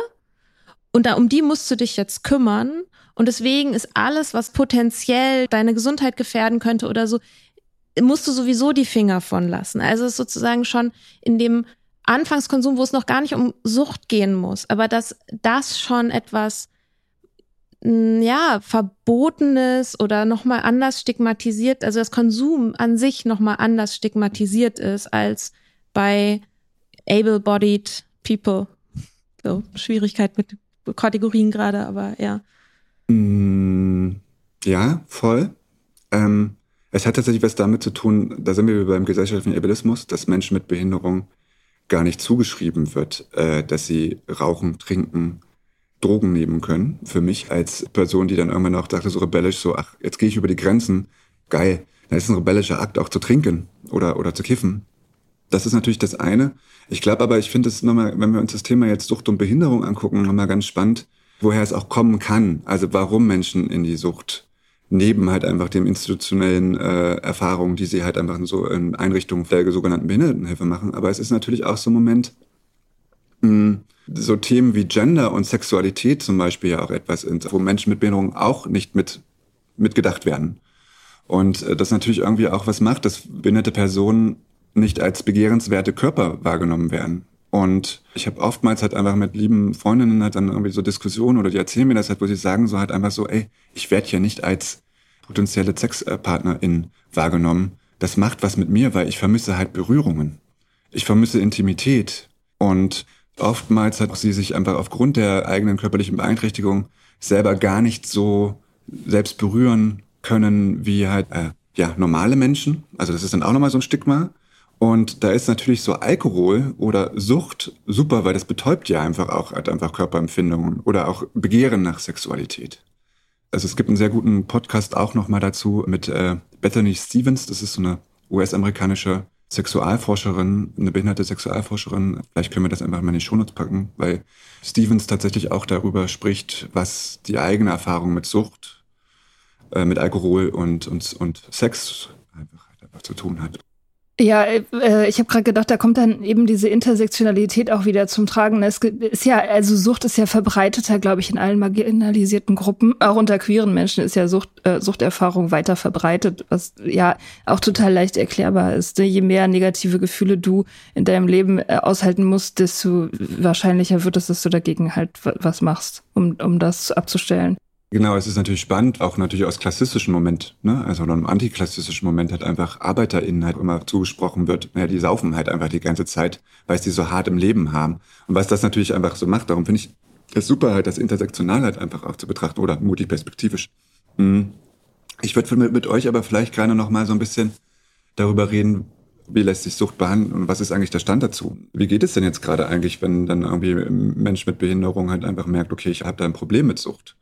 und da, um die musst du dich jetzt kümmern und deswegen ist alles, was potenziell deine Gesundheit gefährden könnte oder so, musst du sowieso die Finger von lassen. Also ist sozusagen schon in dem Anfangskonsum, wo es noch gar nicht um Sucht gehen muss, aber dass das schon etwas ja, verbotenes oder nochmal anders stigmatisiert, also das Konsum an sich nochmal anders stigmatisiert ist als bei able-bodied people. So, Schwierigkeit mit Kategorien gerade, aber ja. Mm, ja, voll. Ähm, es hat tatsächlich was damit zu tun, da sind wir beim gesellschaftlichen Ableismus, dass Menschen mit Behinderung gar nicht zugeschrieben wird, äh, dass sie rauchen, trinken, Drogen nehmen können. Für mich als Person, die dann irgendwann auch dachte, so rebellisch, so, ach, jetzt gehe ich über die Grenzen, geil. Dann ist ein rebellischer Akt auch zu trinken oder, oder zu kiffen. Das ist natürlich das eine. Ich glaube aber, ich finde es nochmal, wenn wir uns das Thema jetzt Sucht und Behinderung angucken, nochmal ganz spannend, woher es auch kommen kann. Also warum Menschen in die Sucht neben halt einfach dem institutionellen äh, Erfahrungen, die sie halt einfach in so in Einrichtungen der sogenannten Behindertenhilfe machen. Aber es ist natürlich auch so ein Moment, so Themen wie Gender und Sexualität zum Beispiel ja auch etwas sind, wo Menschen mit Behinderung auch nicht mit, mitgedacht werden. Und äh, das natürlich irgendwie auch was macht, dass behinderte Personen nicht als begehrenswerte Körper wahrgenommen werden. Und ich habe oftmals halt einfach mit lieben Freundinnen halt dann irgendwie so Diskussionen oder die erzählen mir das halt, wo sie sagen so halt einfach so, ey, ich werde hier nicht als potenzielle Sexpartnerin wahrgenommen. Das macht was mit mir, weil ich vermisse halt Berührungen. Ich vermisse Intimität. Und oftmals hat sie sich einfach aufgrund der eigenen körperlichen Beeinträchtigung selber gar nicht so selbst berühren können wie halt äh, ja normale Menschen. Also das ist dann auch nochmal so ein Stigma. Und da ist natürlich so Alkohol oder Sucht super, weil das betäubt ja einfach auch halt einfach Körperempfindungen oder auch Begehren nach Sexualität. Also es gibt einen sehr guten Podcast auch nochmal dazu mit äh, Bethany Stevens. Das ist so eine US-amerikanische Sexualforscherin, eine behinderte Sexualforscherin. Vielleicht können wir das einfach mal in die Shownotes packen, weil Stevens tatsächlich auch darüber spricht, was die eigene Erfahrung mit Sucht, äh, mit Alkohol und, und, und Sex einfach, einfach zu tun hat. Ja, äh, ich habe gerade gedacht, da kommt dann eben diese Intersektionalität auch wieder zum Tragen. Es ist ja, also Sucht ist ja verbreiteter, glaube ich, in allen marginalisierten Gruppen. Auch unter queeren Menschen ist ja Sucht, äh, Suchterfahrung weiter verbreitet, was ja auch total leicht erklärbar ist. Je mehr negative Gefühle du in deinem Leben äh, aushalten musst, desto wahrscheinlicher wird es, dass du dagegen halt was machst, um, um das abzustellen. Genau, es ist natürlich spannend, auch natürlich aus klassischen Moment, ne? also einem antiklassischen Moment hat einfach ArbeiterInnen halt immer zugesprochen wird, naja, die saufen halt einfach die ganze Zeit, weil sie so hart im Leben haben. Und was das natürlich einfach so macht, darum finde ich es super halt, das intersektional halt einfach auch zu betrachten oder multiperspektivisch. Mhm. Ich würde mit, mit euch aber vielleicht gerne noch mal so ein bisschen darüber reden, wie lässt sich Sucht behandeln und was ist eigentlich der Stand dazu? Wie geht es denn jetzt gerade eigentlich, wenn dann irgendwie ein Mensch mit Behinderung halt einfach merkt, okay, ich habe da ein Problem mit Sucht?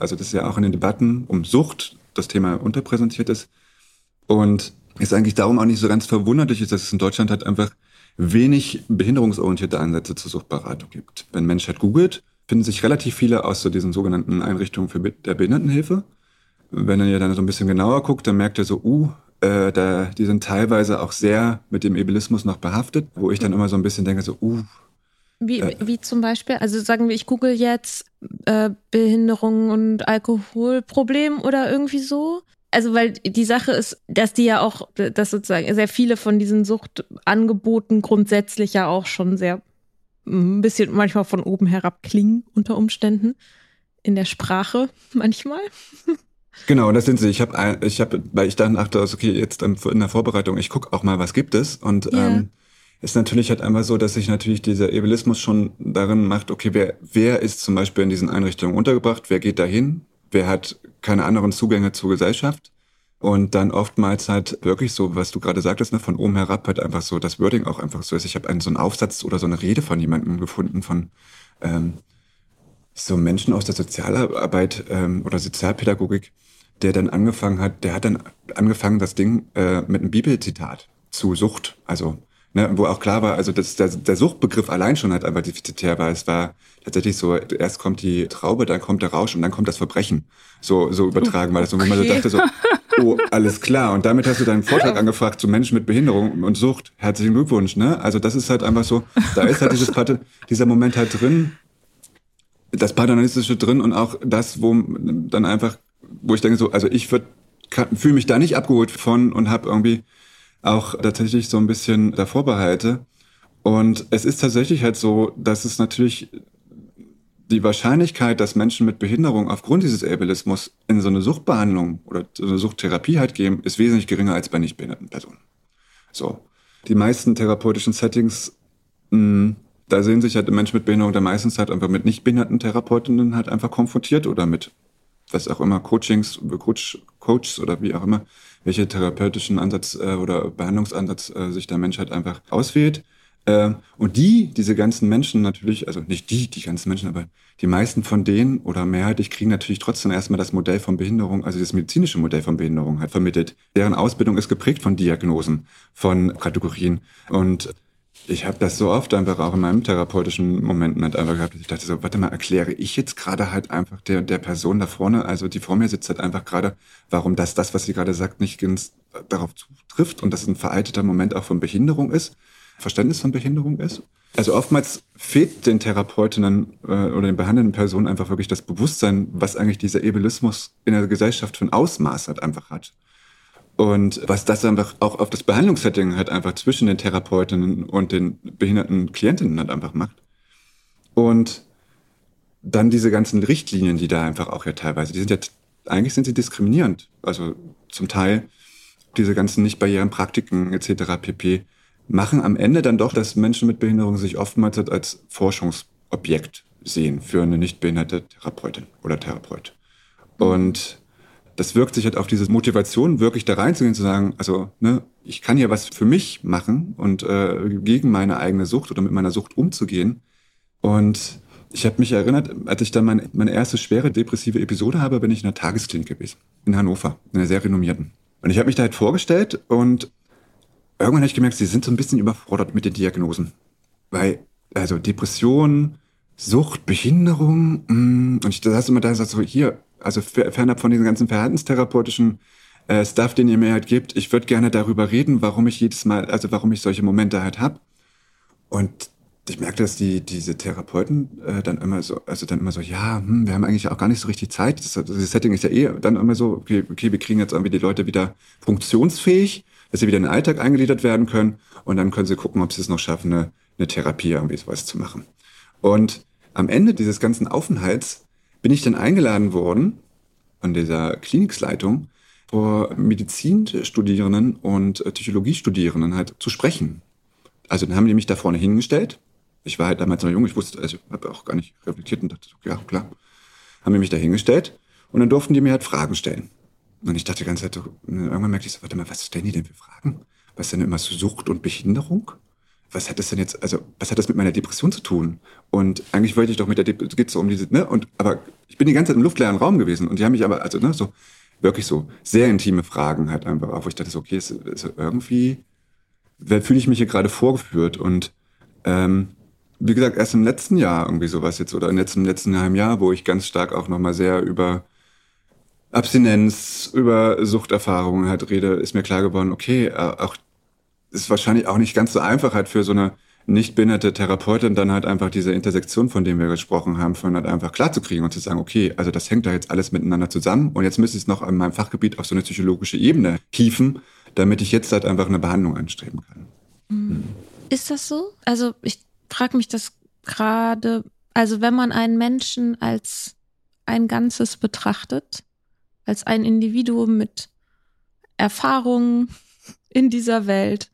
Also das ist ja auch in den Debatten um Sucht das Thema unterpräsentiert ist. Und ist eigentlich darum auch nicht so ganz verwunderlich dass es in Deutschland halt einfach wenig behinderungsorientierte Ansätze zur Suchtberatung gibt. Wenn Mensch halt googelt, finden sich relativ viele aus so diesen sogenannten Einrichtungen für der Behindertenhilfe. Wenn er dann so ein bisschen genauer guckt, dann merkt er so, uh, äh, da, die sind teilweise auch sehr mit dem Ebelismus noch behaftet, wo ich dann immer so ein bisschen denke, so, uh, wie, äh, wie zum Beispiel, also sagen wir, ich google jetzt äh, Behinderung und Alkoholproblem oder irgendwie so. Also weil die Sache ist, dass die ja auch, dass sozusagen sehr viele von diesen Suchtangeboten grundsätzlich ja auch schon sehr ein bisschen manchmal von oben herab klingen unter Umständen in der Sprache manchmal. Genau, das sind sie. Ich habe, ich habe, weil ich dann dachte, okay, jetzt in der Vorbereitung, ich gucke auch mal, was gibt es und yeah. ähm, ist natürlich halt einmal so, dass sich natürlich dieser Ebelismus schon darin macht, okay, wer, wer ist zum Beispiel in diesen Einrichtungen untergebracht, wer geht dahin, wer hat keine anderen Zugänge zur Gesellschaft. Und dann oftmals halt wirklich so, was du gerade sagtest, ne, von oben herab halt einfach so, das Wording auch einfach so ist. Ich habe einen so einen Aufsatz oder so eine Rede von jemandem gefunden, von ähm, so Menschen aus der Sozialarbeit ähm, oder Sozialpädagogik, der dann angefangen hat, der hat dann angefangen, das Ding äh, mit einem Bibelzitat zu Sucht, also Ne, wo auch klar war, also das, der, der Suchtbegriff allein schon halt einfach defizitär war. Es war tatsächlich so, erst kommt die Traube, dann kommt der Rausch und dann kommt das Verbrechen. So, so übertragen war das. Und wo man so dachte so, oh, alles klar. Und damit hast du deinen Vortrag angefragt zu Menschen mit Behinderung und Sucht. Herzlichen Glückwunsch, ne? Also das ist halt einfach so, da ist halt dieses dieser Moment halt drin, das Paternalistische drin und auch das, wo dann einfach, wo ich denke so, also ich würde fühle mich da nicht abgeholt von und habe irgendwie auch tatsächlich so ein bisschen davor behalte. Und es ist tatsächlich halt so, dass es natürlich die Wahrscheinlichkeit, dass Menschen mit Behinderung aufgrund dieses Ableismus in so eine Suchtbehandlung oder so eine Suchttherapie halt gehen, ist wesentlich geringer als bei nicht behinderten Personen. So. Die meisten therapeutischen Settings, mh, hm, da sehen sich halt Menschen mit Behinderung dann meistens halt einfach mit nicht behinderten Therapeutinnen halt einfach konfrontiert oder mit was auch immer, Coachings, Coach, Coaches oder wie auch immer welche therapeutischen Ansatz äh, oder Behandlungsansatz äh, sich der Mensch halt einfach auswählt. Äh, und die, diese ganzen Menschen natürlich, also nicht die, die ganzen Menschen, aber die meisten von denen oder mehrheitlich kriegen natürlich trotzdem erstmal das Modell von Behinderung, also das medizinische Modell von Behinderung halt vermittelt. Deren Ausbildung ist geprägt von Diagnosen, von Kategorien. Und ich habe das so oft einfach auch in meinem therapeutischen Momenten halt einfach gehabt, dass ich dachte so, warte mal, erkläre ich jetzt gerade halt einfach der, der Person da vorne, also die vor mir sitzt halt einfach gerade, warum das, das, was sie gerade sagt, nicht ganz darauf zutrifft und dass ein veralteter Moment auch von Behinderung ist, Verständnis von Behinderung ist. Also oftmals fehlt den Therapeutinnen äh, oder den behandelnden Personen einfach wirklich das Bewusstsein, was eigentlich dieser Ebelismus in der Gesellschaft ein Ausmaß halt einfach hat. Und was das einfach auch auf das Behandlungssetting halt einfach zwischen den Therapeutinnen und den behinderten Klientinnen halt einfach macht. Und dann diese ganzen Richtlinien, die da einfach auch ja teilweise, die sind ja, eigentlich sind sie diskriminierend. Also zum Teil diese ganzen nicht barrieren Praktiken etc. pp machen am Ende dann doch, dass Menschen mit Behinderung sich oftmals als Forschungsobjekt sehen für eine nicht behinderte Therapeutin oder Therapeut. Und das wirkt sich halt auf diese Motivation, wirklich da reinzugehen, zu sagen, also ne, ich kann ja was für mich machen und äh, gegen meine eigene Sucht oder mit meiner Sucht umzugehen. Und ich habe mich erinnert, als ich dann meine, meine erste schwere depressive Episode habe, bin ich in einer Tagesklinik gewesen, in Hannover, in einer sehr renommierten. Und ich habe mich da halt vorgestellt und irgendwann habe ich gemerkt, sie sind so ein bisschen überfordert mit den Diagnosen. Weil, also Depression, Sucht, Behinderung, mh, mm, und ich saß immer da und sagte so, hier, also fernab von diesen ganzen verhaltenstherapeutischen äh, Stuff, den ihr mir halt gibt, ich würde gerne darüber reden, warum ich jedes Mal, also warum ich solche Momente halt habe. Und ich merkte, dass die diese Therapeuten äh, dann immer so, also dann immer so, ja, hm, wir haben eigentlich auch gar nicht so richtig Zeit. Das, das Setting ist ja eh dann immer so, okay, okay, wir kriegen jetzt irgendwie die Leute wieder funktionsfähig dass sie wieder in den Alltag eingegliedert werden können und dann können sie gucken, ob sie es noch schaffen, eine, eine Therapie irgendwie sowas zu machen. Und am Ende dieses ganzen Aufenthalts bin ich dann eingeladen worden von dieser Kliniksleitung vor Medizinstudierenden und Psychologiestudierenden halt zu sprechen. Also dann haben die mich da vorne hingestellt. Ich war halt damals noch jung, ich wusste, also habe auch gar nicht reflektiert und dachte, ja klar, haben die mich da hingestellt und dann durften die mir halt Fragen stellen. Und ich dachte die ganze Zeit, irgendwann merkte ich so, warte mal, was stellen die denn für Fragen? Was ist denn immer so Sucht und Behinderung? Was hat das denn jetzt, also, was hat das mit meiner Depression zu tun? Und eigentlich wollte ich doch mit der Depression, geht so um diese, ne? Und, aber ich bin die ganze Zeit im luftleeren Raum gewesen und die haben mich aber, also, ne, so, wirklich so sehr intime Fragen halt einfach auch, wo ich dachte so, okay, ist, ist irgendwie, fühle ich mich hier gerade vorgeführt und, ähm, wie gesagt, erst im letzten Jahr irgendwie sowas jetzt oder im letzten, letzten halben Jahr, wo ich ganz stark auch nochmal sehr über Abstinenz, über Suchterfahrungen halt rede, ist mir klar geworden, okay, äh, auch ist wahrscheinlich auch nicht ganz so einfach halt für so eine nicht behinderte Therapeutin dann halt einfach diese Intersektion, von dem wir gesprochen haben, von halt einfach klar zu kriegen und zu sagen, okay, also das hängt da jetzt alles miteinander zusammen und jetzt müsste ich es noch in meinem Fachgebiet auf so eine psychologische Ebene hieven, damit ich jetzt halt einfach eine Behandlung anstreben kann. Mhm. Ist das so? Also ich frage mich das gerade, also wenn man einen Menschen als ein Ganzes betrachtet, als ein Individuum mit Erfahrungen in dieser Welt,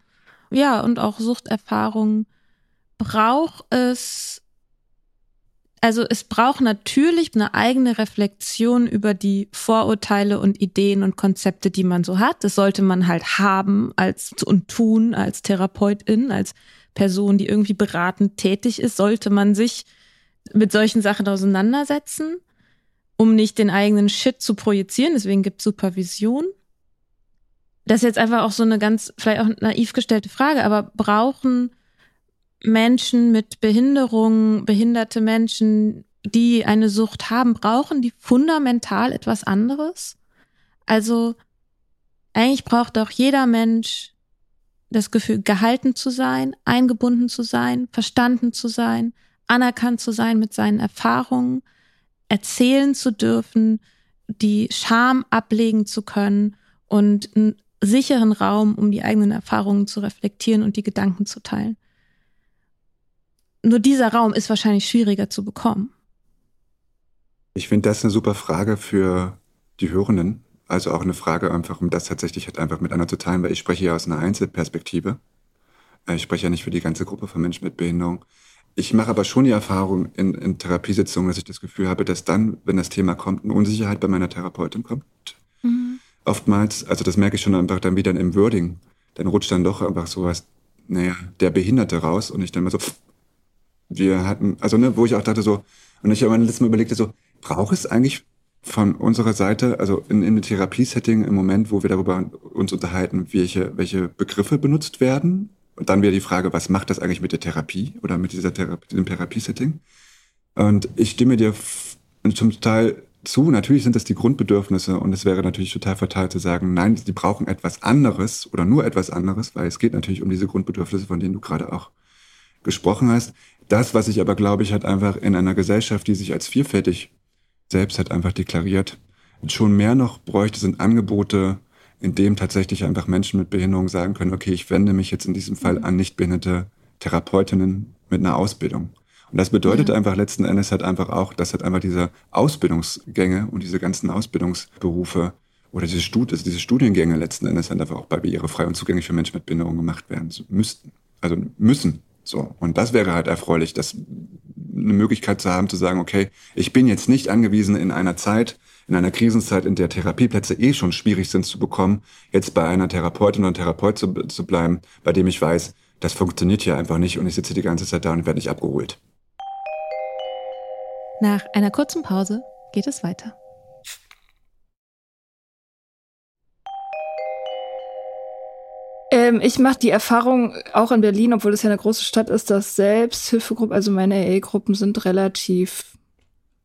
ja, und auch Suchterfahrungen, braucht es, also es braucht natürlich eine eigene Reflexion über die Vorurteile und Ideen und Konzepte, die man so hat. Das sollte man halt haben als und tun als Therapeutin, als Person, die irgendwie beratend tätig ist, sollte man sich mit solchen Sachen auseinandersetzen um nicht den eigenen Shit zu projizieren. Deswegen gibt Supervision. Das ist jetzt einfach auch so eine ganz, vielleicht auch naiv gestellte Frage, aber brauchen Menschen mit Behinderung, behinderte Menschen, die eine Sucht haben, brauchen die fundamental etwas anderes? Also eigentlich braucht doch jeder Mensch das Gefühl, gehalten zu sein, eingebunden zu sein, verstanden zu sein, anerkannt zu sein mit seinen Erfahrungen, erzählen zu dürfen, die Scham ablegen zu können und sicheren Raum, um die eigenen Erfahrungen zu reflektieren und die Gedanken zu teilen. Nur dieser Raum ist wahrscheinlich schwieriger zu bekommen. Ich finde das eine super Frage für die Hörenden. Also auch eine Frage einfach, um das tatsächlich halt einfach mit einer zu teilen, weil ich spreche ja aus einer Einzelperspektive. Ich spreche ja nicht für die ganze Gruppe von Menschen mit Behinderung. Ich mache aber schon die Erfahrung in, in Therapiesitzungen, dass ich das Gefühl habe, dass dann, wenn das Thema kommt, eine Unsicherheit bei meiner Therapeutin kommt. Mhm. Oftmals, also das merke ich schon einfach dann wieder im Wording. Dann rutscht dann doch einfach sowas, naja, der Behinderte raus und ich dann mal so, wir hatten, also ne, wo ich auch dachte so, und ich habe mir letztes Mal überlegte so, braucht es eigentlich von unserer Seite, also in, in einem Therapiesetting im Moment, wo wir darüber uns unterhalten, welche, welche Begriffe benutzt werden, und dann wäre die Frage, was macht das eigentlich mit der Therapie oder mit dieser Therapie, diesem Therapiesetting? Und ich stimme dir zum Teil zu. Natürlich sind das die Grundbedürfnisse und es wäre natürlich total fatal zu sagen, nein, die brauchen etwas anderes oder nur etwas anderes, weil es geht natürlich um diese Grundbedürfnisse, von denen du gerade auch gesprochen hast. Das, was ich aber glaube ich, hat einfach in einer Gesellschaft, die sich als vielfältig selbst hat einfach deklariert, schon mehr noch bräuchte, sind Angebote, in dem tatsächlich einfach Menschen mit Behinderung sagen können, okay, ich wende mich jetzt in diesem Fall an nicht behinderte Therapeutinnen mit einer Ausbildung. Und das bedeutet ja. einfach letzten Endes halt einfach auch, dass halt einfach diese Ausbildungsgänge und diese ganzen Ausbildungsberufe oder diese, Stud also diese Studiengänge letzten Endes halt einfach auch barrierefrei und zugänglich für Menschen mit Behinderung gemacht werden müssten. Also müssen. So. Und das wäre halt erfreulich, dass eine Möglichkeit zu haben, zu sagen, okay, ich bin jetzt nicht angewiesen in einer Zeit, in einer Krisenzeit, in der Therapieplätze eh schon schwierig sind zu bekommen, jetzt bei einer Therapeutin oder Therapeut zu, zu bleiben, bei dem ich weiß, das funktioniert hier einfach nicht und ich sitze die ganze Zeit da und werde nicht abgeholt. Nach einer kurzen Pause geht es weiter. Ähm, ich mache die Erfahrung auch in Berlin, obwohl es ja eine große Stadt ist, dass Selbsthilfegruppen, also meine AA-Gruppen sind relativ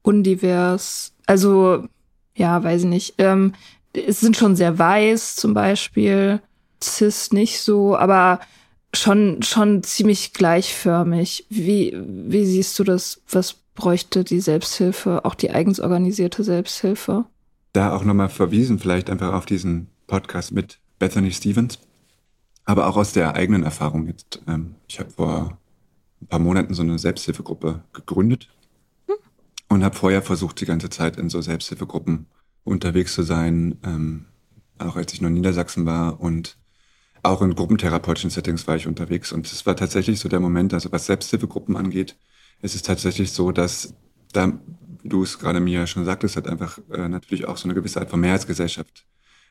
undivers. Also, ja, weiß ich nicht. Ähm, es sind schon sehr weiß zum Beispiel, cis nicht so, aber schon, schon ziemlich gleichförmig. Wie, wie siehst du das? Was bräuchte die Selbsthilfe, auch die eigens organisierte Selbsthilfe? Da auch nochmal verwiesen, vielleicht einfach auf diesen Podcast mit Bethany Stevens, aber auch aus der eigenen Erfahrung jetzt. Ähm, ich habe vor ein paar Monaten so eine Selbsthilfegruppe gegründet hm. und habe vorher versucht, die ganze Zeit in so Selbsthilfegruppen unterwegs zu sein, ähm, auch als ich noch in Niedersachsen war und auch in gruppentherapeutischen Settings war ich unterwegs. Und es war tatsächlich so der Moment, also was Selbsthilfegruppen angeht, ist es tatsächlich so, dass da, du es gerade mir schon sagtest, hat einfach äh, natürlich auch so eine gewisse Art von Mehrheitsgesellschaft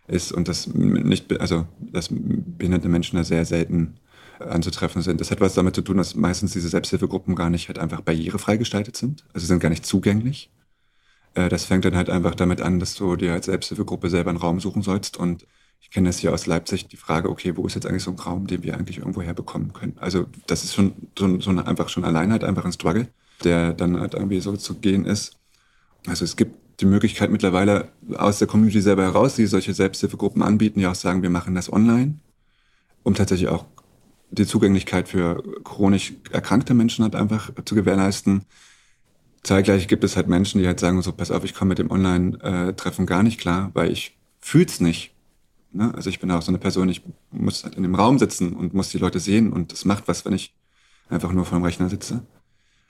ist und das nicht, also dass behinderte Menschen da sehr selten anzutreffen sind. Das hat was damit zu tun, dass meistens diese Selbsthilfegruppen gar nicht halt einfach barrierefrei gestaltet sind, also sind gar nicht zugänglich. Äh, das fängt dann halt einfach damit an, dass du dir als Selbsthilfegruppe selber einen Raum suchen sollst und ich kenne das hier aus Leipzig, die Frage, okay, wo ist jetzt eigentlich so ein Raum, den wir eigentlich irgendwo herbekommen können? Also das ist schon so, so eine, einfach schon allein halt einfach ein Struggle, der dann halt irgendwie so zu gehen ist. Also es gibt die Möglichkeit mittlerweile aus der Community selber heraus, die solche Selbsthilfegruppen anbieten, ja auch sagen, wir machen das online, um tatsächlich auch die Zugänglichkeit für chronisch erkrankte Menschen halt einfach zu gewährleisten. Zeitgleich gibt es halt Menschen, die halt sagen, so, pass auf, ich komme mit dem Online-Treffen gar nicht klar, weil ich fühl's nicht. Ne? Also ich bin auch so eine Person, ich muss halt in dem Raum sitzen und muss die Leute sehen und das macht was, wenn ich einfach nur vor dem Rechner sitze.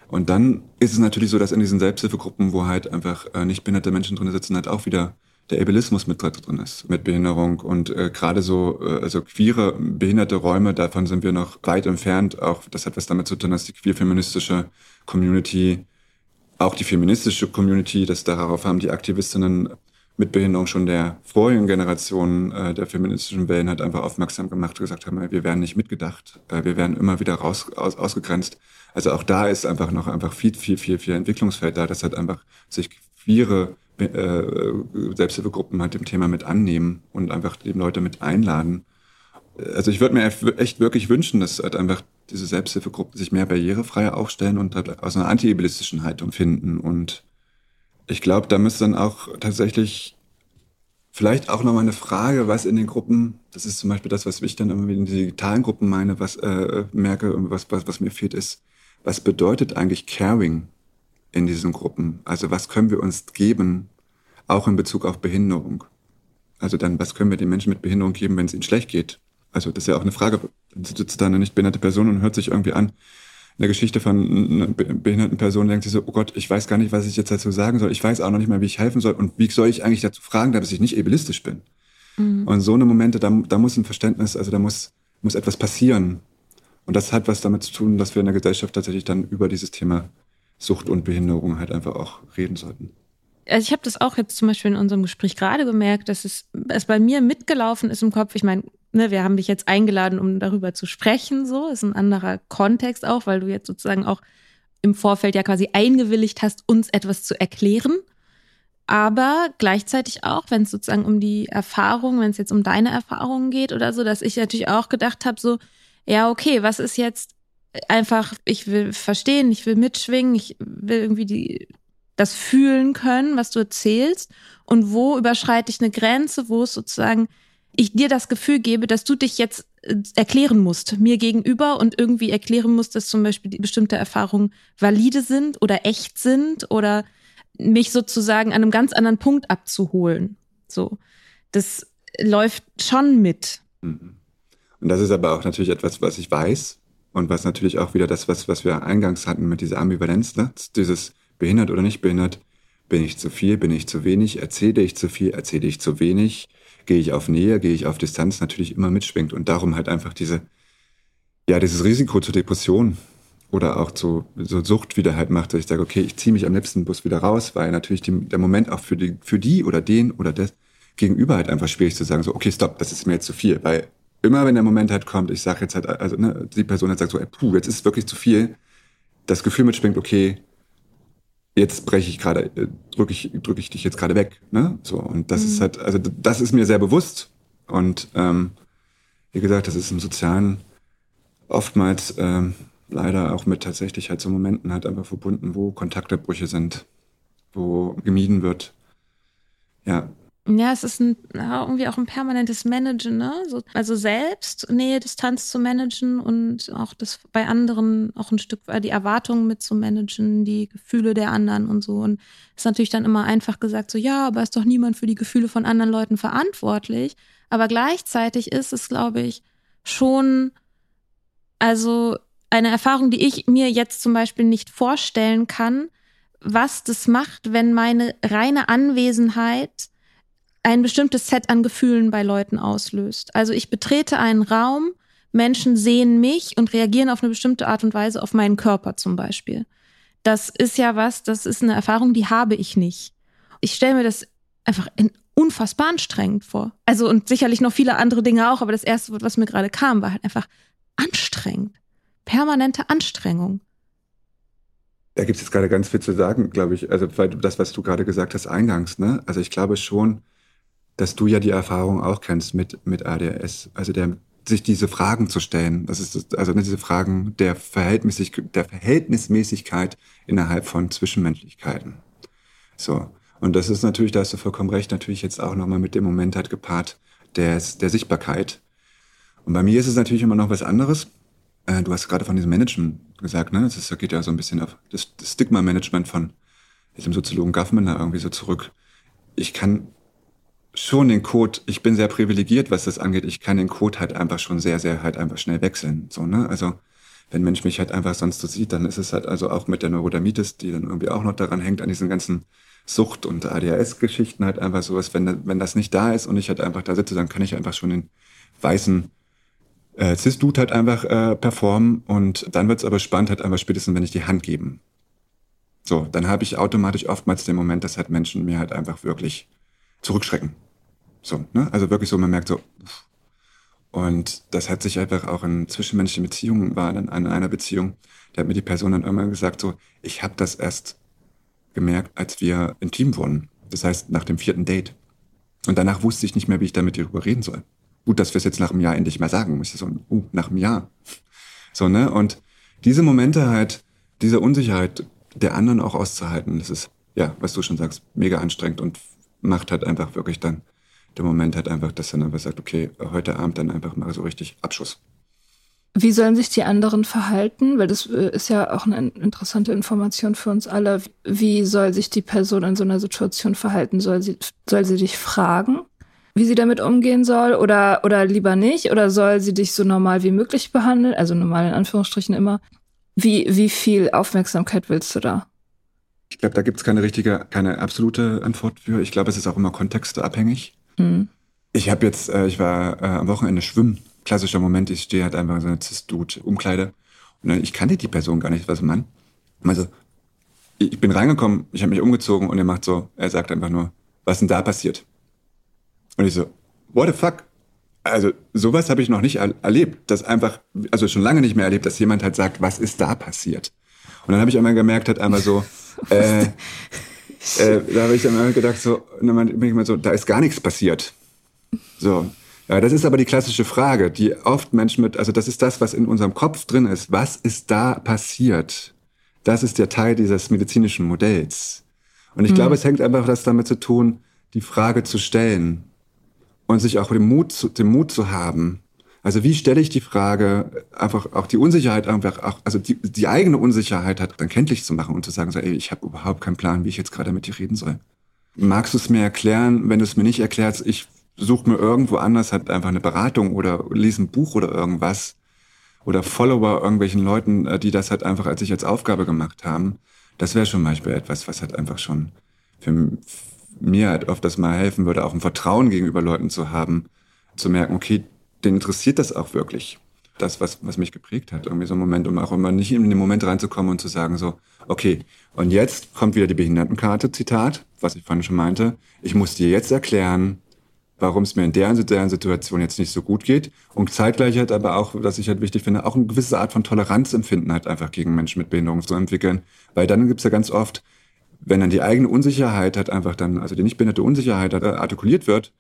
Und dann ist es natürlich so, dass in diesen Selbsthilfegruppen, wo halt einfach äh, nicht behinderte Menschen drin sitzen, halt auch wieder der Ableismus mit drin ist, mit Behinderung. Und äh, gerade so, äh, also queere, behinderte Räume, davon sind wir noch weit entfernt. Auch das hat was damit zu tun, dass die queer-feministische Community, auch die feministische Community, das darauf haben die Aktivistinnen mit Behinderung schon der vorigen Generation äh, der feministischen Wellen hat einfach aufmerksam gemacht und gesagt haben, wir werden nicht mitgedacht, äh, wir werden immer wieder raus, aus, ausgegrenzt. Also auch da ist einfach noch einfach viel, viel, viel, viel Entwicklungsfeld da, dass halt einfach sich queere äh, Selbsthilfegruppen halt dem Thema mit annehmen und einfach die Leute mit einladen. Also ich würde mir echt wirklich wünschen, dass halt einfach diese Selbsthilfegruppen sich mehr barrierefreier aufstellen und halt aus einer anti-ableistischen Haltung finden und ich glaube, da müsste dann auch tatsächlich vielleicht auch noch mal eine Frage, was in den Gruppen, das ist zum Beispiel das, was ich dann immer in den digitalen Gruppen meine, was äh, merke, was, was, was mir fehlt, ist, was bedeutet eigentlich Caring in diesen Gruppen? Also was können wir uns geben, auch in Bezug auf Behinderung? Also dann, was können wir den Menschen mit Behinderung geben, wenn es ihnen schlecht geht? Also das ist ja auch eine Frage. Dann sitzt da eine nicht behinderte Person und hört sich irgendwie an, eine Geschichte von einer behinderten Person denkt sich so, oh Gott, ich weiß gar nicht, was ich jetzt dazu sagen soll. Ich weiß auch noch nicht mal, wie ich helfen soll. Und wie soll ich eigentlich dazu fragen, dass ich nicht ableistisch bin? Mhm. Und so eine Momente, da, da muss ein Verständnis, also da muss, muss etwas passieren. Und das hat was damit zu tun, dass wir in der Gesellschaft tatsächlich dann über dieses Thema Sucht und Behinderung halt einfach auch reden sollten. Also ich habe das auch jetzt zum Beispiel in unserem Gespräch gerade gemerkt, dass es, es bei mir mitgelaufen ist im Kopf. Ich meine, ne, wir haben dich jetzt eingeladen, um darüber zu sprechen, so ist ein anderer Kontext auch, weil du jetzt sozusagen auch im Vorfeld ja quasi eingewilligt hast, uns etwas zu erklären. Aber gleichzeitig auch, wenn es sozusagen um die Erfahrung, wenn es jetzt um deine Erfahrungen geht oder so, dass ich natürlich auch gedacht habe, so, ja, okay, was ist jetzt einfach, ich will verstehen, ich will mitschwingen, ich will irgendwie die, das fühlen können, was du erzählst. Und wo überschreite ich eine Grenze, wo es sozusagen ich dir das Gefühl gebe, dass du dich jetzt äh, erklären musst, mir gegenüber und irgendwie erklären musst, dass zum Beispiel bestimmte Erfahrungen valide sind oder echt sind oder mich sozusagen an einem ganz anderen Punkt abzuholen. So, das läuft schon mit. Und das ist aber auch natürlich etwas, was ich weiß und was natürlich auch wieder das, was, was wir eingangs hatten mit dieser Ambivalenz, ne? dieses behindert oder nicht behindert, bin ich zu viel, bin ich zu wenig, erzähle ich zu viel, erzähle ich zu wenig, gehe ich auf Nähe, gehe ich auf Distanz, natürlich immer mitschwingt. Und darum halt einfach diese, ja, dieses Risiko zur Depression oder auch zu so Sucht wieder halt macht, dass ich sage, okay, ich ziehe mich am liebsten Bus wieder raus, weil natürlich die, der Moment auch für die, für die oder den oder das Gegenüber halt einfach schwierig zu sagen, so, okay, stopp, das ist mir jetzt zu viel, weil immer wenn der Moment halt kommt, ich sage jetzt halt, also ne, die Person hat sagt so, ey, puh, jetzt ist es wirklich zu viel, das Gefühl mitschwingt, okay, jetzt breche ich gerade, äh, drücke ich, drücke ich dich jetzt gerade weg, ne? So und das mhm. ist halt, also das ist mir sehr bewusst und ähm, wie gesagt, das ist im Sozialen oftmals ähm, leider auch mit tatsächlich halt so Momenten halt einfach verbunden, wo Kontaktabbrüche sind, wo gemieden wird. Ja, ja, es ist ein, irgendwie auch ein permanentes Managen, ne? So, also selbst Nähe, Distanz zu managen und auch das bei anderen auch ein Stück die Erwartungen mit zu managen, die Gefühle der anderen und so. Und ist natürlich dann immer einfach gesagt, so ja, aber ist doch niemand für die Gefühle von anderen Leuten verantwortlich. Aber gleichzeitig ist es, glaube ich, schon, also eine Erfahrung, die ich mir jetzt zum Beispiel nicht vorstellen kann, was das macht, wenn meine reine Anwesenheit ein bestimmtes Set an Gefühlen bei Leuten auslöst. Also ich betrete einen Raum, Menschen sehen mich und reagieren auf eine bestimmte Art und Weise auf meinen Körper zum Beispiel. Das ist ja was, das ist eine Erfahrung, die habe ich nicht. Ich stelle mir das einfach unfassbar anstrengend vor. Also und sicherlich noch viele andere Dinge auch, aber das erste Wort, was mir gerade kam, war halt einfach anstrengend. Permanente Anstrengung. Da gibt es jetzt gerade ganz viel zu sagen, glaube ich. Also das, was du gerade gesagt hast, eingangs, ne? Also ich glaube schon, dass du ja die Erfahrung auch kennst mit, mit ADHS. Also der, sich diese Fragen zu stellen. Das ist also diese Fragen der, Verhältnismäßig, der Verhältnismäßigkeit innerhalb von Zwischenmenschlichkeiten. So. Und das ist natürlich, da hast du vollkommen recht, natürlich jetzt auch nochmal mit dem Moment halt gepaart der, der Sichtbarkeit. Und bei mir ist es natürlich immer noch was anderes. Äh, du hast gerade von diesem Management gesagt, ne? Das ist, geht ja so ein bisschen auf das, das Stigma-Management von dem Soziologen Gaffman irgendwie so zurück. Ich kann schon den Code, ich bin sehr privilegiert, was das angeht. Ich kann den Code halt einfach schon sehr, sehr halt einfach schnell wechseln. So, ne? Also, wenn Mensch mich halt einfach sonst so sieht, dann ist es halt also auch mit der Neurodermitis, die dann irgendwie auch noch daran hängt, an diesen ganzen Sucht- und ADHS-Geschichten halt einfach sowas, wenn, wenn das nicht da ist und ich halt einfach da sitze, dann kann ich einfach schon den weißen äh, Cis-Dude halt einfach äh, performen und dann wird's aber spannend halt einfach spätestens, wenn ich die Hand geben. So, dann habe ich automatisch oftmals den Moment, dass halt Menschen mir halt einfach wirklich zurückschrecken. So, ne? Also wirklich so, man merkt so. Und das hat sich einfach auch in zwischenmenschlichen Beziehungen war dann an einer Beziehung, da hat mir die Person dann irgendwann gesagt so, ich habe das erst gemerkt, als wir intim wurden. Das heißt, nach dem vierten Date. Und danach wusste ich nicht mehr, wie ich da mit dir drüber reden soll. Gut, dass wir es jetzt nach einem Jahr endlich mal sagen. Ich so, uh, nach einem Jahr. So, ne? Und diese Momente halt, diese Unsicherheit der anderen auch auszuhalten, das ist, ja, was du schon sagst, mega anstrengend und macht halt einfach wirklich dann der Moment halt einfach, dass er einfach sagt, okay, heute Abend dann einfach mal so richtig Abschuss. Wie sollen sich die anderen verhalten? Weil das äh, ist ja auch eine interessante Information für uns alle. Wie soll sich die Person in so einer Situation verhalten? Soll sie, soll sie dich fragen, wie sie damit umgehen soll oder, oder lieber nicht? Oder soll sie dich so normal wie möglich behandeln? Also normal in Anführungsstrichen immer. Wie, wie viel Aufmerksamkeit willst du da? Ich glaube, da gibt es keine richtige, keine absolute Antwort für. Ich glaube, es ist auch immer kontexteabhängig. Mhm. Ich habe jetzt, äh, ich war äh, am Wochenende schwimmen. Klassischer Moment, ich stehe halt einfach in so einer Cis-Dude-Umkleide. Und dann, ich kannte die Person gar nicht, was ein Mann. Also, ich bin reingekommen, ich habe mich umgezogen und er macht so, er sagt einfach nur, was denn da passiert? Und ich so, what the fuck? Also sowas habe ich noch nicht er erlebt, dass einfach, also schon lange nicht mehr erlebt, dass jemand halt sagt, was ist da passiert? Und dann habe ich einmal gemerkt, hat einmal so, äh, äh, da habe ich dann mal gedacht, so, bin ich mal so, da ist gar nichts passiert. So. Ja, das ist aber die klassische Frage, die oft Menschen mit, also das ist das, was in unserem Kopf drin ist. Was ist da passiert? Das ist der Teil dieses medizinischen Modells. Und ich mhm. glaube, es hängt einfach das damit zu tun, die Frage zu stellen und sich auch den Mut zu, den Mut zu haben, Also wie stelle ich die Frage, einfach auch die Unsicherheit, einfach auch, also die, die eigene Unsicherheit hat dann kenntlich zu machen und zu sagen, so, ey, ich habe überhaupt keinen Plan, wie ich jetzt gerade mit dir reden soll. Magst du es mir erklären? Wenn du es mir nicht erklärst, ich suche mir irgendwo anders halt einfach eine Beratung oder lese ein Buch oder irgendwas oder Follower irgendwelchen Leuten, äh, die das halt einfach als sich als Aufgabe gemacht haben. Das wäre schon Beispiel etwas, was halt einfach schon für mir halt oft das mal helfen würde, auch ein Vertrauen gegenüber Leuten zu haben, zu merken, okay, den interessiert das auch wirklich. Das, was, was mich geprägt hat, irgendwie so ein Moment, um auch immer nicht in den Moment reinzukommen und zu sagen so, okay, und jetzt kommt wieder die Behindertenkarte, Zitat, was ich vorhin schon meinte. Ich muss dir jetzt erklären, warum es mir in der und der Situation jetzt nicht so gut geht. Und zeitgleich halt aber auch, was ich halt wichtig finde, auch eine gewisse Art von Toleranzempfinden halt einfach gegen Menschen mit Behinderung zu entwickeln. Weil dann gibt's ja ganz oft, wenn dann die eigene Unsicherheit halt einfach dann, also die nicht behinderte Unsicherheit halt artikuliert wird,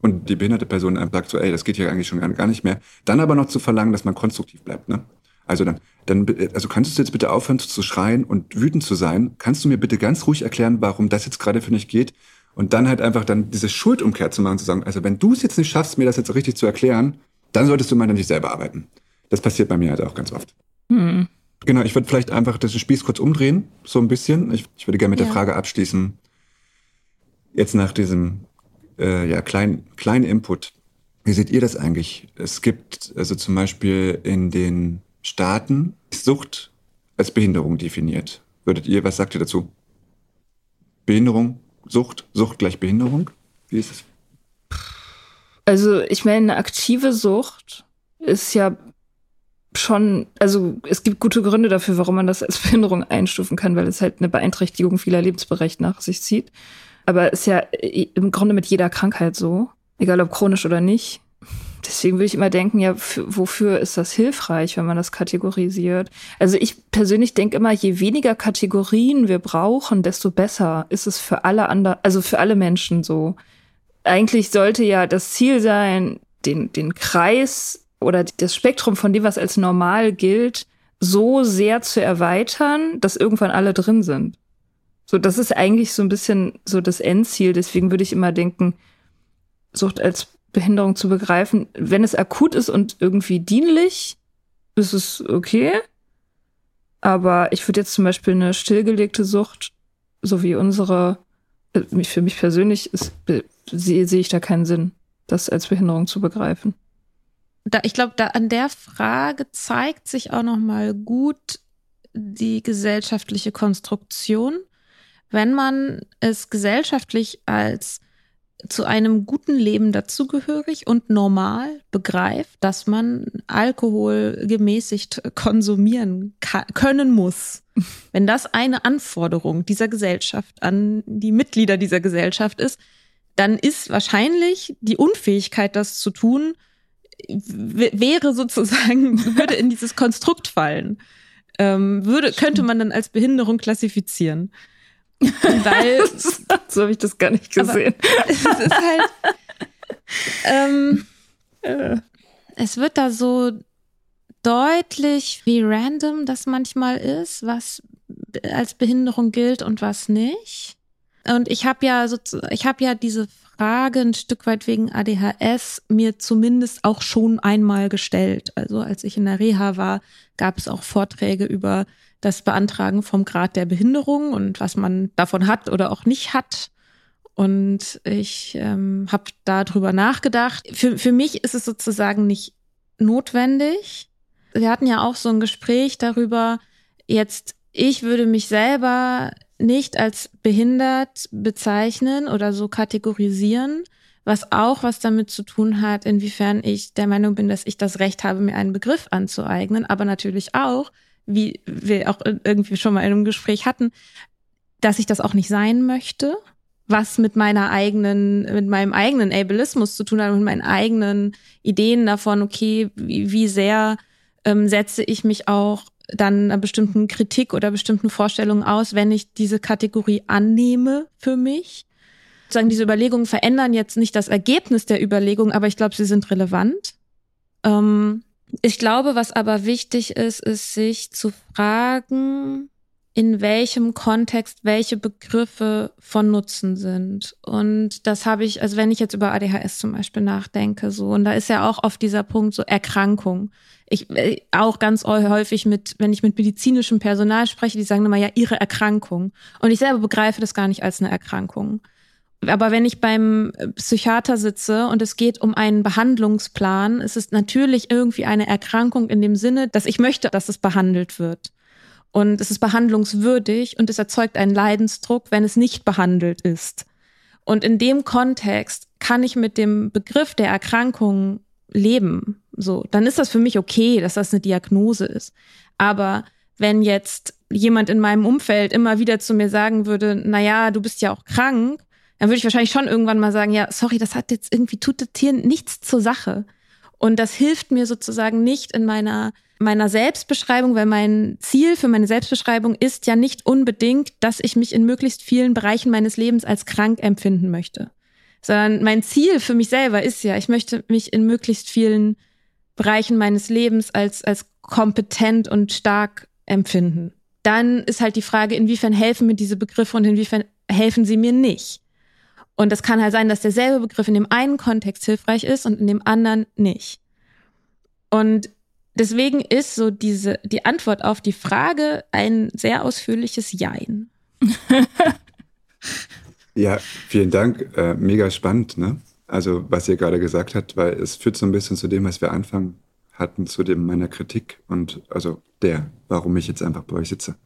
und die behinderte Person einem sagt so, ey, das geht ja eigentlich schon gar nicht mehr, dann aber noch zu verlangen, dass man konstruktiv bleibt, ne? Also dann, dann, also kannst du jetzt bitte aufhören zu schreien und wütend zu sein? Kannst du mir bitte ganz ruhig erklären, warum das jetzt gerade für mich geht? Und dann halt einfach dann diese Schuldumkehr zu machen, zu sagen, also wenn du es jetzt nicht schaffst, mir das jetzt richtig zu erklären, dann solltest du mal an dich selber arbeiten. Das passiert bei mir halt auch ganz oft. Hm. Genau, ich würde vielleicht einfach das Spieß kurz umdrehen, so ein bisschen. Ich, ich würde gerne mit ja. der Frage abschließen, jetzt nach diesem äh, ja, kleinen kleinen Input. Wie seht ihr das eigentlich? Es gibt also zum Beispiel in den Staaten Sucht als Behinderung definiert. Würdet ihr, was sagt ihr dazu? Behinderung, Sucht, Sucht gleich Behinderung? Wie ist es? Also ich meine, eine aktive Sucht ist ja schon, also es gibt gute Gründe dafür, warum man das als Behinderung einstufen kann, weil es halt eine Beeinträchtigung vieler Lebensbereiche nach sich zieht. Aber ist ja im Grunde mit jeder Krankheit so, egal ob chronisch oder nicht. Deswegen würde ich immer denken, ja, wofür ist das hilfreich, wenn man das kategorisiert? Also ich persönlich denke immer, je weniger Kategorien wir brauchen, desto besser ist es für alle anderen, also für alle Menschen so. Eigentlich sollte ja das Ziel sein, den, den Kreis oder das Spektrum von dem, was als normal gilt, so sehr zu erweitern, dass irgendwann alle drin sind. So, das ist eigentlich so ein bisschen so das Endziel. Deswegen würde ich immer denken, Sucht als Behinderung zu begreifen, wenn es akut ist und irgendwie dienlich, ist es okay. Aber ich würde jetzt zum Beispiel eine stillgelegte Sucht, so wie unsere, äh, für mich persönlich, ist, sehe, sehe ich da keinen Sinn, das als Behinderung zu begreifen. Da, ich glaube, da an der Frage zeigt sich auch noch mal gut die gesellschaftliche Konstruktion wenn man es gesellschaftlich als zu einem guten Leben dazugehörig und normal begreift, dass man Alkohol gemäßigt konsumieren können muss. Wenn das eine Anforderung dieser Gesellschaft an die Mitglieder dieser Gesellschaft ist, dann ist wahrscheinlich die Unfähigkeit, das zu tun, wäre sozusagen, würde in dieses Konstrukt fallen. Ähm, würde, könnte man dann als Behinderung klassifizieren. Weil. so habe ich das gar nicht gesehen. es ist halt. ähm, äh. Es wird da so deutlich, wie random das manchmal ist, was als Behinderung gilt und was nicht. Und ich habe ja so, ich habe ja diese Frage ein Stück weit wegen ADHS mir zumindest auch schon einmal gestellt. Also als ich in der Reha war, gab es auch Vorträge über das Beantragen vom Grad der Behinderung und was man davon hat oder auch nicht hat. Und ich ähm, habe darüber nachgedacht. Für, für mich ist es sozusagen nicht notwendig. Wir hatten ja auch so ein Gespräch darüber, jetzt, ich würde mich selber nicht als behindert bezeichnen oder so kategorisieren, was auch was damit zu tun hat, inwiefern ich der Meinung bin, dass ich das Recht habe, mir einen Begriff anzueignen, aber natürlich auch, wie wir auch irgendwie schon mal in einem Gespräch hatten, dass ich das auch nicht sein möchte, was mit meiner eigenen, mit meinem eigenen Ableismus zu tun hat, mit meinen eigenen Ideen davon, okay, wie, wie sehr ähm, setze ich mich auch dann einer bestimmten Kritik oder bestimmten Vorstellungen aus, wenn ich diese Kategorie annehme für mich. Sagen, diese Überlegungen verändern jetzt nicht das Ergebnis der Überlegung, aber ich glaube, sie sind relevant. Ähm, ich glaube, was aber wichtig ist, ist sich zu fragen, in welchem Kontext welche Begriffe von Nutzen sind. Und das habe ich, also wenn ich jetzt über ADHS zum Beispiel nachdenke, so, und da ist ja auch oft dieser Punkt so Erkrankung. Ich äh, auch ganz häufig mit, wenn ich mit medizinischem Personal spreche, die sagen immer ja ihre Erkrankung. Und ich selber begreife das gar nicht als eine Erkrankung. Aber wenn ich beim Psychiater sitze und es geht um einen Behandlungsplan, ist es natürlich irgendwie eine Erkrankung in dem Sinne, dass ich möchte, dass es behandelt wird. Und es ist behandlungswürdig und es erzeugt einen Leidensdruck, wenn es nicht behandelt ist. Und in dem Kontext kann ich mit dem Begriff der Erkrankung leben. So, dann ist das für mich okay, dass das eine Diagnose ist. Aber wenn jetzt jemand in meinem Umfeld immer wieder zu mir sagen würde, na ja, du bist ja auch krank, dann würde ich wahrscheinlich schon irgendwann mal sagen, ja, sorry, das hat jetzt irgendwie tut das Tier nichts zur Sache. Und das hilft mir sozusagen nicht in meiner meiner Selbstbeschreibung, weil mein Ziel für meine Selbstbeschreibung ist ja nicht unbedingt, dass ich mich in möglichst vielen Bereichen meines Lebens als krank empfinden möchte. Sondern mein Ziel für mich selber ist ja, ich möchte mich in möglichst vielen Bereichen meines Lebens als, als kompetent und stark empfinden. Dann ist halt die Frage, inwiefern helfen mir diese Begriffe und inwiefern helfen sie mir nicht. Und das kann halt sein, dass derselbe Begriff in dem einen Kontext hilfreich ist und in dem anderen nicht. Und Deswegen ist so diese, die Antwort auf die Frage ein sehr ausführliches Jein. ja, vielen Dank. Äh, mega spannend, ne? Also, was ihr gerade gesagt habt, weil es führt so ein bisschen zu dem, was wir anfangen hatten, zu dem meiner Kritik und also der, warum ich jetzt einfach bei euch sitze.